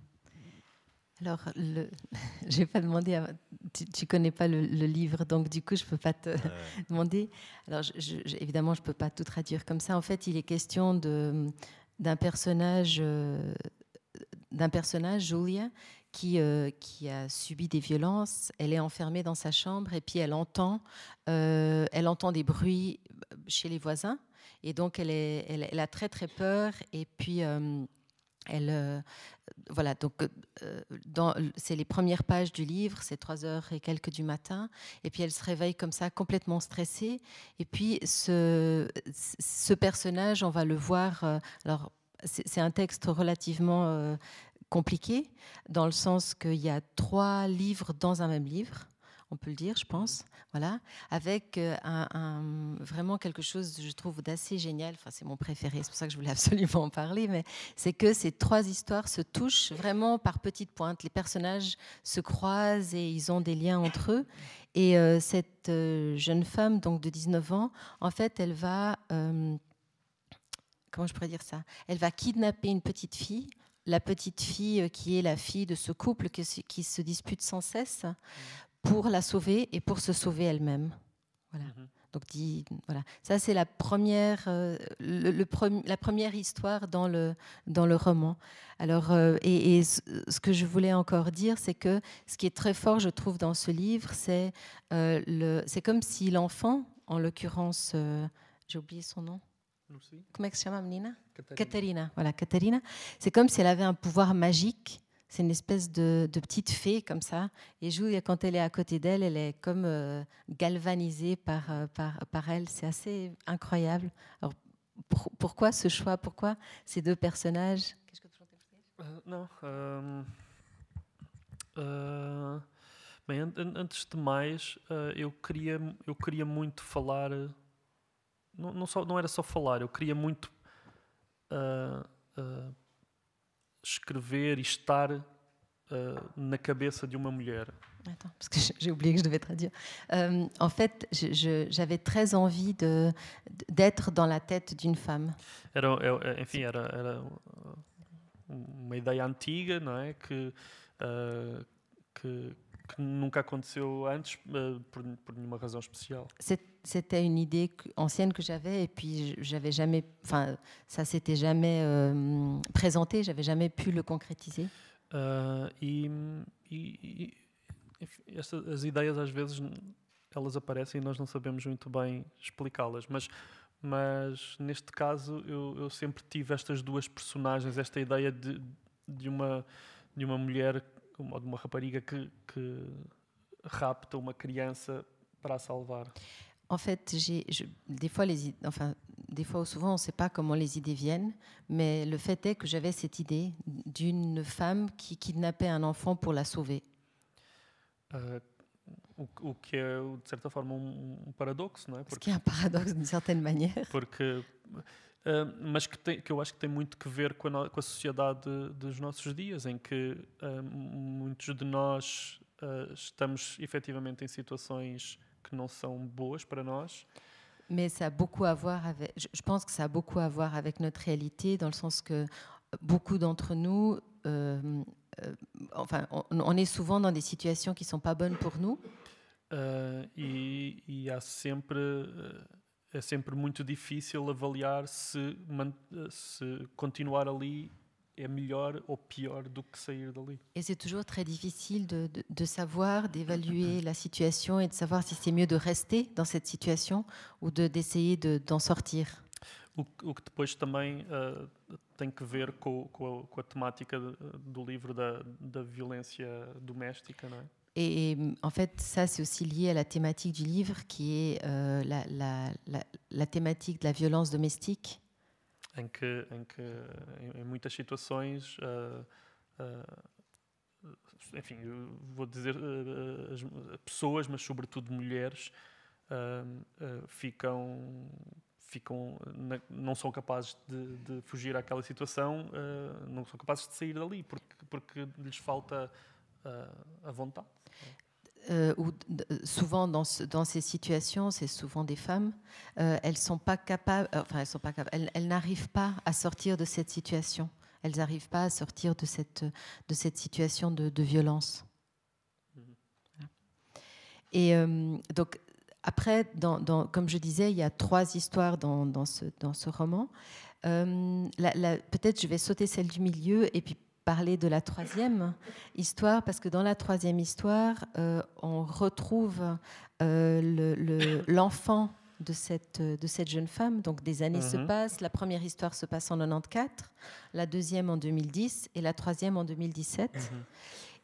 Alors, le, je n'ai pas demandé, à, tu ne connais pas le, le, livre, donc du coup, je ne peux pas te ouais. demander. Alors, je, je, évidemment, je ne peux pas tout traduire comme ça. En fait, il est question d'un personnage, euh, d'un personnage, Julia, qui, euh, qui, a subi des violences. Elle est enfermée dans sa chambre et puis elle entend, euh, elle entend des bruits chez les voisins. Et donc, elle, est, elle, elle a très, très peur. Et puis, euh, elle, euh, voilà, donc euh, c'est les premières pages du livre, c'est trois heures et quelques du matin, et puis elle se réveille comme ça, complètement stressée. Et puis ce, personnage, on va le voir. Euh, alors, c'est un texte relativement compliqué, dans le sens qu'il y a trois livres dans un même livre on peut le dire, je pense, voilà, avec un, un, vraiment quelque chose, je trouve, d'assez génial. Enfin, c'est mon préféré, c'est pour ça que je voulais absolument en parler, mais c'est que ces trois histoires se touchent vraiment par petites pointes. Les personnages se croisent et ils ont des liens entre eux. Et euh, cette euh, jeune femme, donc de 19 ans, en fait, elle va, euh, comment je pourrais dire ça? Elle va kidnapper une petite fille la petite fille qui est la fille de ce couple qui se dispute sans cesse pour la sauver et pour se sauver elle-même. Voilà. Mm -hmm. Donc, dit, voilà. Ça, c'est la première, euh, le, le pre la première histoire dans le, dans le roman. Alors, euh, et, et, ce que je voulais encore dire, c'est que ce qui est très fort, je trouve, dans ce livre, c'est euh, c'est comme si l'enfant, en l'occurrence, euh, j'ai oublié son nom. Comment elle llama, Nina? Caterina. Voilà, Caterina. C'est comme si elle avait un pouvoir magique c'est une espèce de, de, petite fée comme ça. Et Julia, quand elle est à côté d'elle, elle est comme euh, galvanisée par, euh, par, par, elle. C'est assez incroyable. Alors, pour, pourquoi ce choix? Pourquoi ces deux personnages? Qu'est-ce que tu uh, Não. Um, uh, bem, antes de mais, uh, eu, queria, eu queria muito falar. Não, não, só, não era só falar, eu queria muito escrever e estar uh, na cabeça de uma mulher. Attends, parce que j'ai oublié que je devais traduire. Euh, en fait, j'avais très envie d'être dans la tête d'une femme. Era, enfim, era, era, uma ideia antiga, não é? Que, uh, que, que, nunca aconteceu antes uh, por, por nenhuma razão especial. C'était une idée ancienne que j'avais et puis j'avais jamais, enfin, ça s'était jamais euh, présenté, j'avais jamais pu le concrétiser. Uh, e, e, e esta, as ideias às vezes elas aparecem e nós não sabemos muito bem explicá-las, mas mas neste caso eu, eu, sempre tive estas duas personagens, esta ideia de, de uma de uma mulher, ou de uma rapariga que, que rapta uma criança para a salvar. En fait, j'ai des fois les, enfin, des fois ou souvent, on ne sait pas comment les idées viennent, mais le fait est que j'avais cette idée d'une femme qui kidnappait un enfant pour la sauver. Uh, o, o, que é, de certa forma, um, um paradoxo, não é? Porque, Ce qui est un paradoxe, d'une certaine manière. Porque, uh, mas que, tem, que eu acho que tem muito que ver com a, com a sociedade dos nossos dias, em que uh, muitos de nós estamos efetivamente em situações que não são boas para nós. Mais ça a beaucoup à voir avec, je pense que ça a beaucoup à voir avec notre réalité, dans le sens que beaucoup d'entre nous, euh, euh, enfin, on, on, est souvent dans des situations qui ne sont pas bonnes pour nous. Uh, e, e há sempre é sempre muito difícil avaliar se, se continuar ali est meilleur ou pire do que sair dali. Et c'est toujours très difficile de, de, de savoir, d'évaluer la situation et de savoir si c'est mieux de rester dans cette situation ou d'essayer de, d'en sortir. O, o, que depois também uh, tem que ver com, com, a, com, a, temática do livro da, da violência doméstica, não é? Et en fait, ça, c'est aussi lié à la thématique du livre, qui est euh, la, la, la, la, thématique de la violence domestique. em que, em, que, em, muitas situações, uh, uh, enfim, vou dizer uh, as pessoas, mas sobretudo mulheres, ficam ficam não são capazes de, de fugir àquela situação, não são capazes de sair dali porque porque lhes falta a vontade. Euh, ou souvent dans, ce, dans, ces situations, c'est souvent des femmes, euh, elles sont pas capables, euh, enfin elles sont pas capables, elles, n'arrivent pas à sortir de cette situation. Elles n'arrivent pas à sortir de cette, de cette situation de, violence. Et donc après, comme je disais, il y a trois histoires dans, ce, ce roman. Peut-être je vais sauter celle du milieu et puis parler de la troisième histoire, parce que dans la troisième histoire, euh, on retrouve euh, l'enfant le, de, cette, de cette jeune femme. Donc des années se mhm. passent. La première histoire se passe en 94, la deuxième en 2010 et la troisième en 2017. Mhm.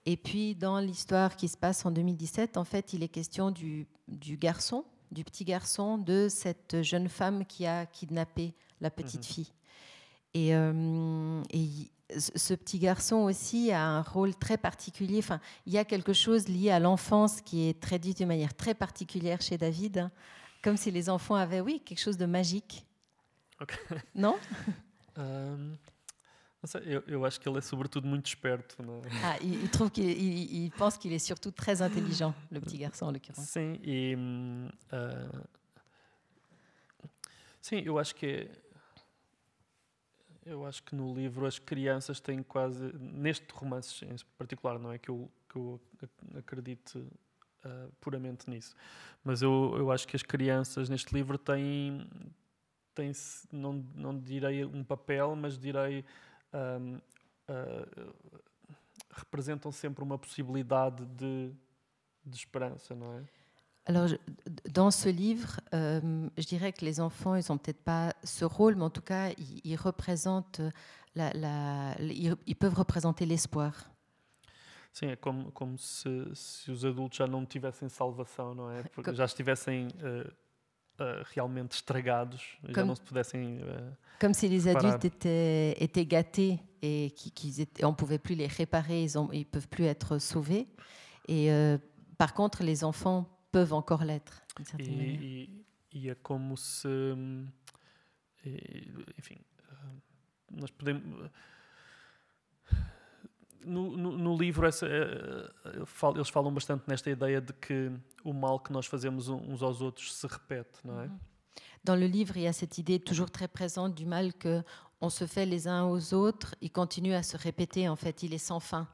Et puis dans l'histoire qui se passe en 2017, en fait, il est question du, du, garçon, du petit garçon de cette jeune femme qui a kidnappé la petite mhm. fille. Et, euh, et ce petit garçon aussi a un rôle très particulier. Enfin, il y a quelque chose lié à l'enfance qui est traduit de manière très particulière chez David, hein. comme si les enfants avaient, oui, quelque chose de magique. Okay. Non? Um, eu, eu acho que ele é sobretudo muito esperto. Não é? Ah, il, il trouve qu'il il, il pense qu'il est surtout très intelligent, le petit garçon en l'occurrence. Sim, e uh, sim, eu acho que é Eu acho que no livro as crianças têm quase, neste romance em particular, não é que eu, que eu acredite uh, puramente nisso, mas eu, eu acho que as crianças neste livro têm, têm não, não direi um papel, mas direi. Uh, representam sempre uma possibilidade de, de esperança, não é? Alors, dans ce livre, euh, je dirais que les enfants, ils n'ont peut-être pas ce rôle, mais en tout cas, ils, ils représentent la, la, ils, peuvent représenter l'espoir. Sim, é como, como se, se, os adultos já não tivessem salvação, não é? Porque já estivessem uh, uh, realmente estragados, comme, já não se pudessem. Uh, comme si les adultes étaient, étaient gâtés et qu'ils étaient, on ne pouvait plus les réparer, ils ne peuvent plus être sauvés. Et par contre, les enfants peuvent encore l'être. E, é como se. Enfim, nós podemos. No, no, no livro, essa, eles falam bastante nesta ideia de que o mal que nós fazemos uns aos outros se repete, não é? Dans le livre, il y a cette idée toujours très présente du mal que on se fait les uns aux autres, il continue à se répéter, en fait, il est sans fin.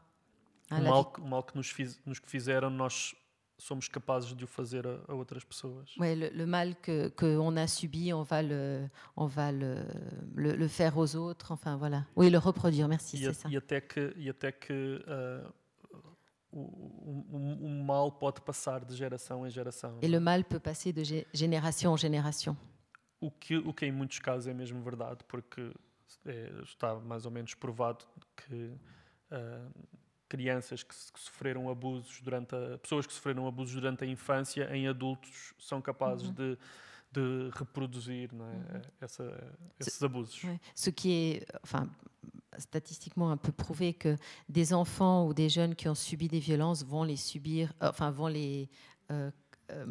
o, mal, o mal que nos, fiz, nos fizeram, nós somos capazes de o fazer a, a outras pessoas. Oui, le, le mal que qu'on a subi, on va le on va le, le, le, faire aux autres, enfin voilà. Oui, le reproduire, merci, c'est ça. E até que e até que uh, o, o, o, mal pode passar de geração em geração. E o mal peut passer de geração em geração. O que o que em muitos casos é mesmo verdade, porque é, está mais ou menos provado que uh, crianças que, que, sofreram abusos durante a, pessoas que sofreram abusos durante a infância em adultos são capazes uhum. de, de reproduzir não é? Essa, esses abusos. Ouais. Ce qui est, enfin, statistiquement un peu prouvé que des enfants ou des jeunes qui ont subi des violences vont les subir, euh, enfin vont les euh, euh,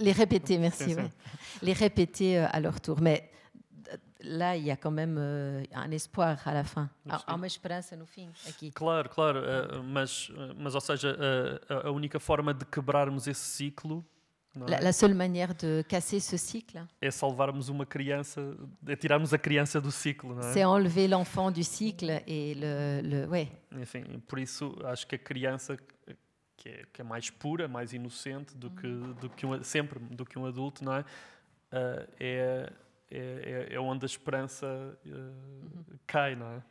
les répéter, merci, C'est ça. ouais. les répéter à leur tour. Mais là, il y a quand même euh, un espoir à la fin. Há há uma esperança no fim aqui. Claro, claro, eh, mas, eh, mas ou seja, eh, a, a única forma de quebrarmos esse ciclo La, é? la seule manière de casser ce cycle, é salvarmos uma criança, é tirarmos a criança do ciclo, não é? c'est enlever l'enfant du cycle et le, le ouais, Enfim, por isso acho que a criança que é, que é mais pura, mais inocente do que, do que um, sempre do que um adulto, não é? Ah, é, é, é- onde a esperança cai, não é?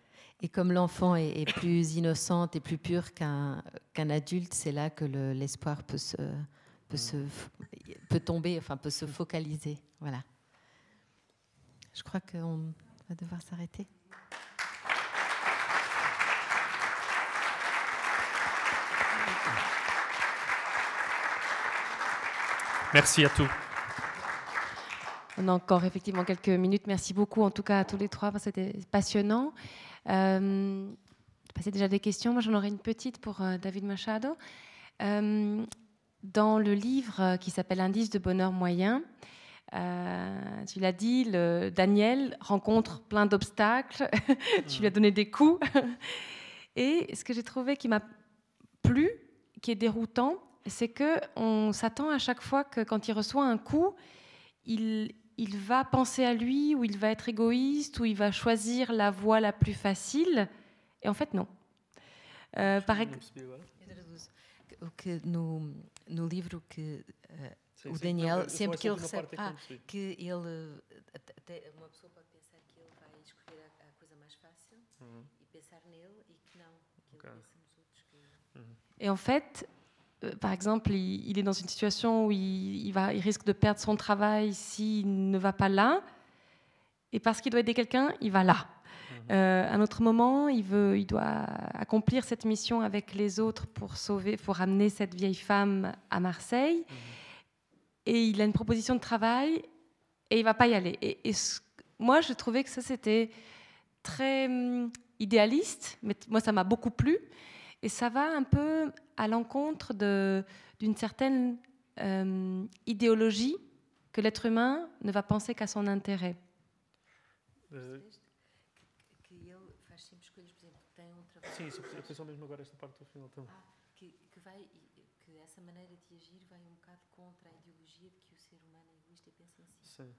Et comme l'enfant est, est plus innocente et plus pure qu'un adulte, c'est là que le- l'espoir peut se peut se peut tomber, enfin peut se focaliser. Voilà. Je crois qu'on va devoir s'arrêter. Merci à tous. On a encore effectivement quelques minutes. Merci beaucoup en tout cas à tous les trois, c'était passionnant. Euh, passez déjà des questions. Moi, j'en aurais une petite pour euh, David Machado. Euh, dans le livre euh, qui s'appelle Indice de bonheur moyen, tu l'as dit, Daniel rencontre plein d'obstacles. tu lui as donné des coups. Et ce que j'ai trouvé qui m'a plu, qui est déroutant, c'est que on s'attend à chaque fois que quand il reçoit un coup, il, il va penser à lui, ou il va être égoïste, ou il va choisir la voie la plus facile. Et en fait, non. Euh, que no, no livro que eh, o Daniel, sempre que ele recebe. Ah, que ele. até- até Uma pessoa pode pensar que ele vai escolher a, a coisa mais fácil e pensar nele e que não, que Ok. ele pensa nos outros. Que... Et en fait, par exemple, il, il est dans une situation où il, il va, il risque de perdre son travail s'il ne va pas là. Et parce qu'il doit aider quelqu'un, il va là. Euh, à un autre moment, il, veut, il doit accomplir cette mission avec les autres pour sauver, pour ramener cette vieille femme à Marseille. Et il a une proposition de travail et il va pas y aller. Et, et ce- moi, je trouvais que ça c'était très hum, idéaliste, mais moi ça m'a beaucoup plu. Et ça va un peu à l'encontre d'une certaine euh, idéologie que l'être humain ne va penser qu'à son intérêt. Eh, Que ele faz sempre escolhas, por exemplo, tem um trabalho. sim, só- eu pensava mesmo agora esta parte do final também. que, que vai que essa maneira de agir vai um bocado contra a ideologia de que o ser humano é egoísta e pensa em si. Sim,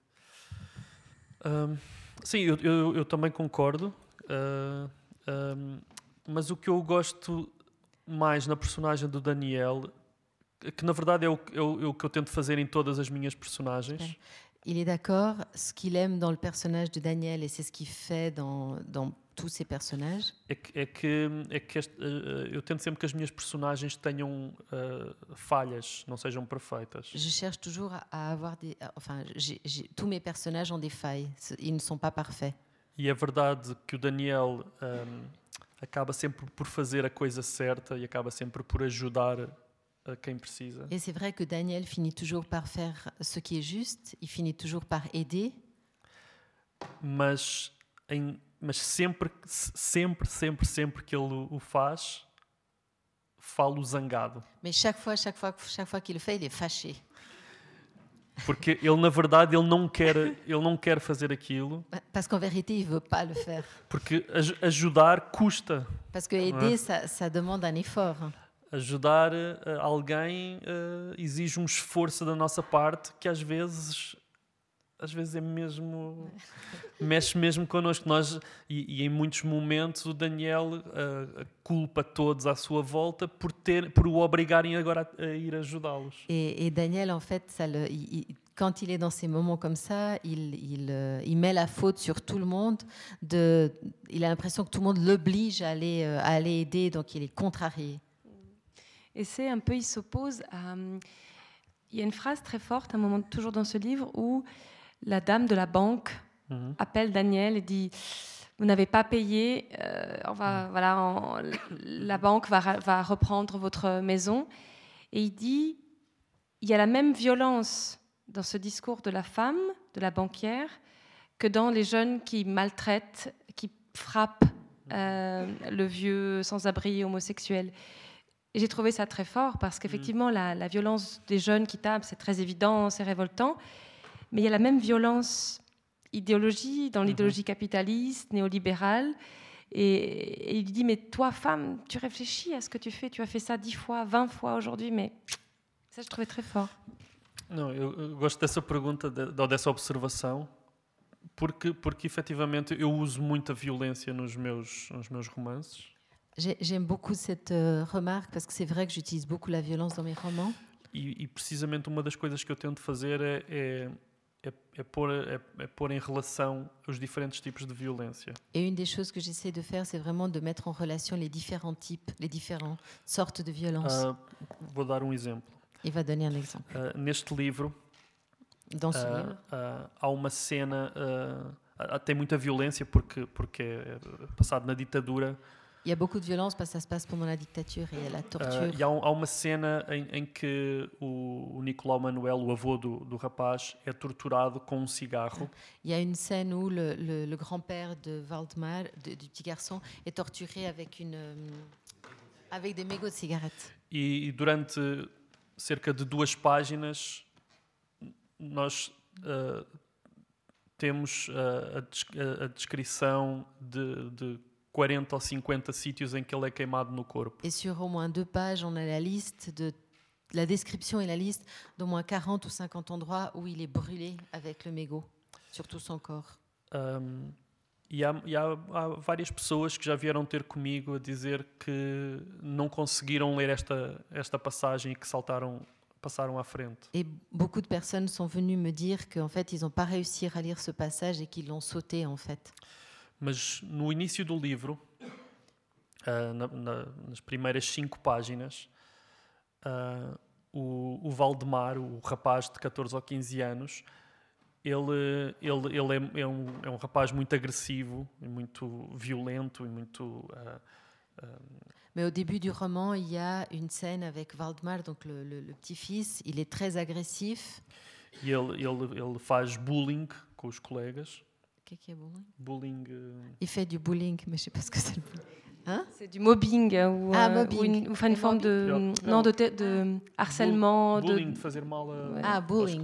Ahm, sim eu, eu, eu também concordo. ah, ahm, mas o que eu gosto mais na personagem do Daniel, que na verdade é o, é o, é o que eu tento fazer em todas as minhas personagens. Il est d'accord, ce qu'il aime dans le personnage de Daniel, et c'est ce qu'il fait dans, dans tous ses personnages, é que, é que, é que este, ah, ah, eu tento sempre que as minhas personagens tenham ah, falhas, não sejam perfeitas. je cherche toujours à, avoir des... Enfin, j'ai- j'ai- tous mes personnages ont des failles, ils ne sont pas parfaits. E é verdade que o Daniel ahm, acaba sempre por fazer a coisa certa e acaba sempre por ajudar a quem precisa. Et c'est vrai que Daniel finit toujours par faire ce qui est juste, il finit toujours par aider, Mas, em, mas sempre, sempre, sempre, sempre que ele o- o faz, falo zangado. mais chaque fois, chaque fois, chaque fois qu'il le fait, il est fâché. Porque ele, na verdade, ele não quer, ele não quer fazer aquilo, Parce qu'en vérité, il veut pas le faire. porque aj- ajudar custa. Parce que aider, ça, ça demande un effort. Ajudar eh, alguém eh, exige um esforço da nossa parte que às vezes às vezes é mesmo mexe mesmo connosco nós e, e em muitos momentos o Daniel eh, culpa todos à sua volta por ter por o obrigarem agora a, a ir ajudá-los Et, et Daniel, en fait, ça le, il- il- quand il est dans ces moments comme ça, il, il, euh, il met la faute sur tout le monde. De, il a l'impression que tout le monde l'oblige à aller, euh, à aller aider, donc il est contrarié. Et c'est un peu, il s'oppose à. hum, Il y a une phrase très forte, à un moment, toujours dans ce livre, où la dame de la banque Mhm. appelle Daniel et dit Vous n'avez pas payé, euh, on va, voilà, on- la banque va, reprendre votre maison. Et il dit Il y a la même violence dans ce discours de la femme, de la banquière, que dans les jeunes qui maltraitent, qui frappent euh, le vieux sans-abri homosexuel. Et j'ai trouvé ça très fort parce qu'effectivement, la, la, violence des jeunes qui tapent, c'est très évident, c'est révoltant. Mais il y a la même violence idéologie, dans l'idéologie capitaliste, néolibérale. Et, et, il dit, mais toi, femme, tu réfléchis à ce que tu fais, tu as fait ça dix fois, vingt fois aujourd'hui, mais ça, je trouvais très fort. Não, eu, gosto dessa pergunta, de, dessa observação, porque, porque efetivamente eu uso muita violência nos meus, nos meus romances. J'aime beaucoup cette euh, remarque parce que c'est vrai que j'utilise beaucoup la violence dans mes romans. E, e, precisamente uma das coisas que eu tento fazer é, é, é, é pôr, é, é, pôr em relação os diferentes tipos de violência. Et une des choses que j'essaie de faire, c'est vraiment de mettre en relation les différents types, les différentes sortes de violence. Uh, vou dar um exemplo. Il va donner un exemple. Uh, neste livro, Dans ce uh, livre, uh, há uma cena, tem muita violência porque, porque é passado na ditadura. Il y a beaucoup de violence parce que ça se passe pendant la dictature et la torture. Uh, e há, um, há, uma cena em, em que o, o, Nicolau Manuel, o avô do, do, rapaz, é torturado com um cigarro. Il y a une scène où le, le, le grand-père de Valdemar, de, du petit garçon, est torturé avec, une, avec des mégots de cigarettes. E, e durante cerca de duas páginas nós uh, temos uh, a, a, descrição de, de 40 ou 50 sítios em que ele é queimado no corpo. Et sur au moins deux pages, on a la liste de la description et la liste d'au moins 40 ou 50 endroits où il est brûlé avec le mégot sur tout son corps. Um, e, há, e há, há, várias pessoas que já vieram ter comigo a dizer que não conseguiram ler esta, esta passagem e que saltaram passaram à frente. Et beaucoup de personnes sont venues me dire qu'en fait, ils n'ont pas réussi à lire ce passage et qu'ils l'ont sauté en fait. Mas no início do livro, uh, na, na, nas primeiras cinco páginas, uh, o, o, Valdemar, o rapaz de 14 ou 15 anos, ele, ele, ele é, é, um, é um rapaz muito agressivo, muito violento e muito. Uh, Mais au début du roman, il y a une scène avec Valdemar, donc le, le, le petit-fils. Il est très agressif. E ele, ele, ele faz bullying com os colegas. Bullying? Bullying. Il fait du bullying, mais je sais pas ce que c'est le bullying. Hein c'est du mobbing ou, ah, euh, mobbing. ou une, enfin, une forme de, Non. non, de, te- de harcèlement. bullying, de, de fazer mal Ouais. Ah, bullying.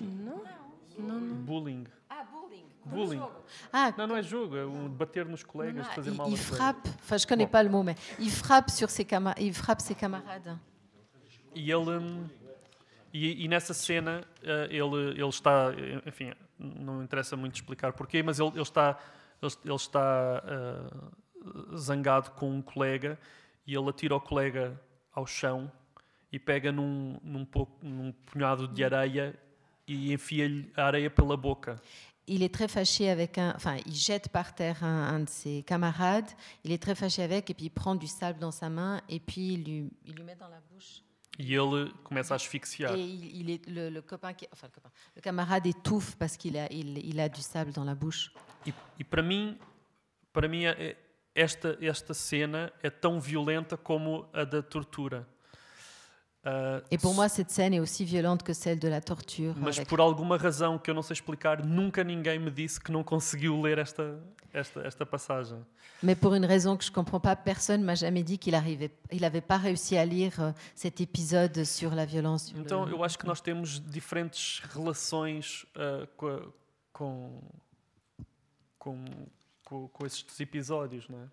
Non, non, non. Bullying. Ah, bullying. Bullying. Ah, Não, não é jogo, é um bater nos colegas, ah, fazer il, mal frappe, enfin je connais Bon. pas le mot, mais il frappe sur ses, cama il frappe ses camarades. E ele. hum, E, e nessa cena eh, ele, ele está. Enfim, não interessa muito explicar porquê, mas ele, ele está, ele, ele está eh, zangado com um colega e ele atira o colega ao chão e pega num, num, pouco, num punhado de areia e enfia-lhe a areia pela boca. Il est très fâché avec un, enfin il jette par terre un, un de ses camarades. Il est très fâché avec et puis il prend du sable dans sa main et puis il lui, il lui met dans la bouche. E ele começa a asfixiar. Et il, il est le, le copain, qui, enfin le copain, le camarade étouffe parce qu'il a, il, il a du sable dans la bouche. E, e para mim, para mim é- esta, esta cena é tão violenta como a da tortura. Ah, Et pour moi, cette scène est aussi violente que celle de la torture. Mas avec- por alguma razão que eu não sei explicar, nunca ninguém me disse que não conseguiu ler esta, esta, esta passagem. Mais pour une raison que je comprends pas, personne m'a jamais dit qu'il arrivait, il avait pas réussi à lire euh, cet épisode sur la violence. sur le- Então eu acho que nós temos diferentes relações ah, com, com, com, com, com estes episódios, não é?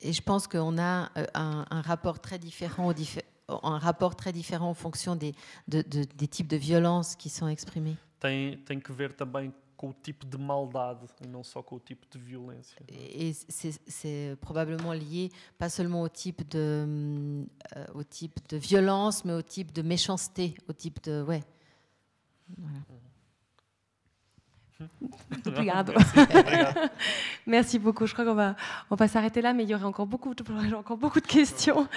Et je pense qu'on a euh, un, un rapport très différent, au diffé- un rapport très différent en fonction des, de- de- des types de violences qui sont exprimées. Tem, tem que ver também com o tipo de maldade e não só com o tipo de violência. Et c'est probablement lié pas seulement au type de, euh, au type de violence, mais au type de méchanceté, au type de ouais. Voilà. Merci beaucoup. Je crois qu'on va, on va s'arrêter là, mais il y aurait encore beaucoup, encore beaucoup de questions.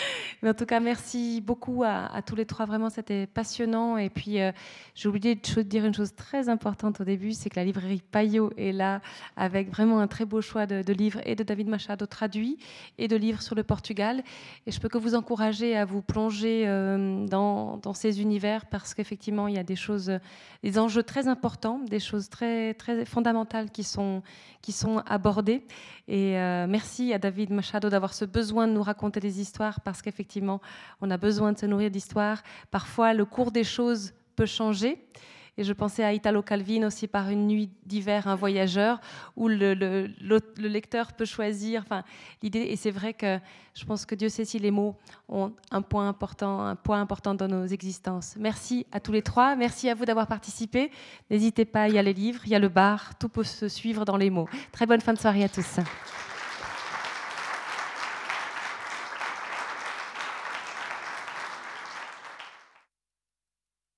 Mais en tout cas, merci beaucoup à, tous les trois. Vraiment, c'était passionnant. Et puis, euh, j'ai oublié de dire une chose très importante au début, c'est que la librairie Payot est là avec vraiment un très beau choix de, livres et de David Machado traduits et de livres sur le Portugal. Et je peux que vous encourager à vous plonger euh, dans, dans, ces univers parce qu'effectivement, il y a des choses, des enjeux très importants, des choses très, fondamentales qui sont, qui sont abordées. Et euh, merci à David Machado d'avoir ce besoin de nous raconter des histoires parce qu'effectivement, on a besoin de se nourrir d'histoires. Parfois, le cours des choses peut changer. Et je pensais à Italo Calvin aussi par une nuit d'hiver, un voyageur, où le, le, le, lecteur peut choisir. Enfin, l'idée, et c'est vrai que je pense que Dieu sait si les mots ont un point important, un point important dans nos existences. Merci à tous les trois. Merci à vous d'avoir participé. N'hésitez pas, il y a les livres, il y a le bar, tout peut se suivre dans les mots. Très bonne fin de soirée à tous.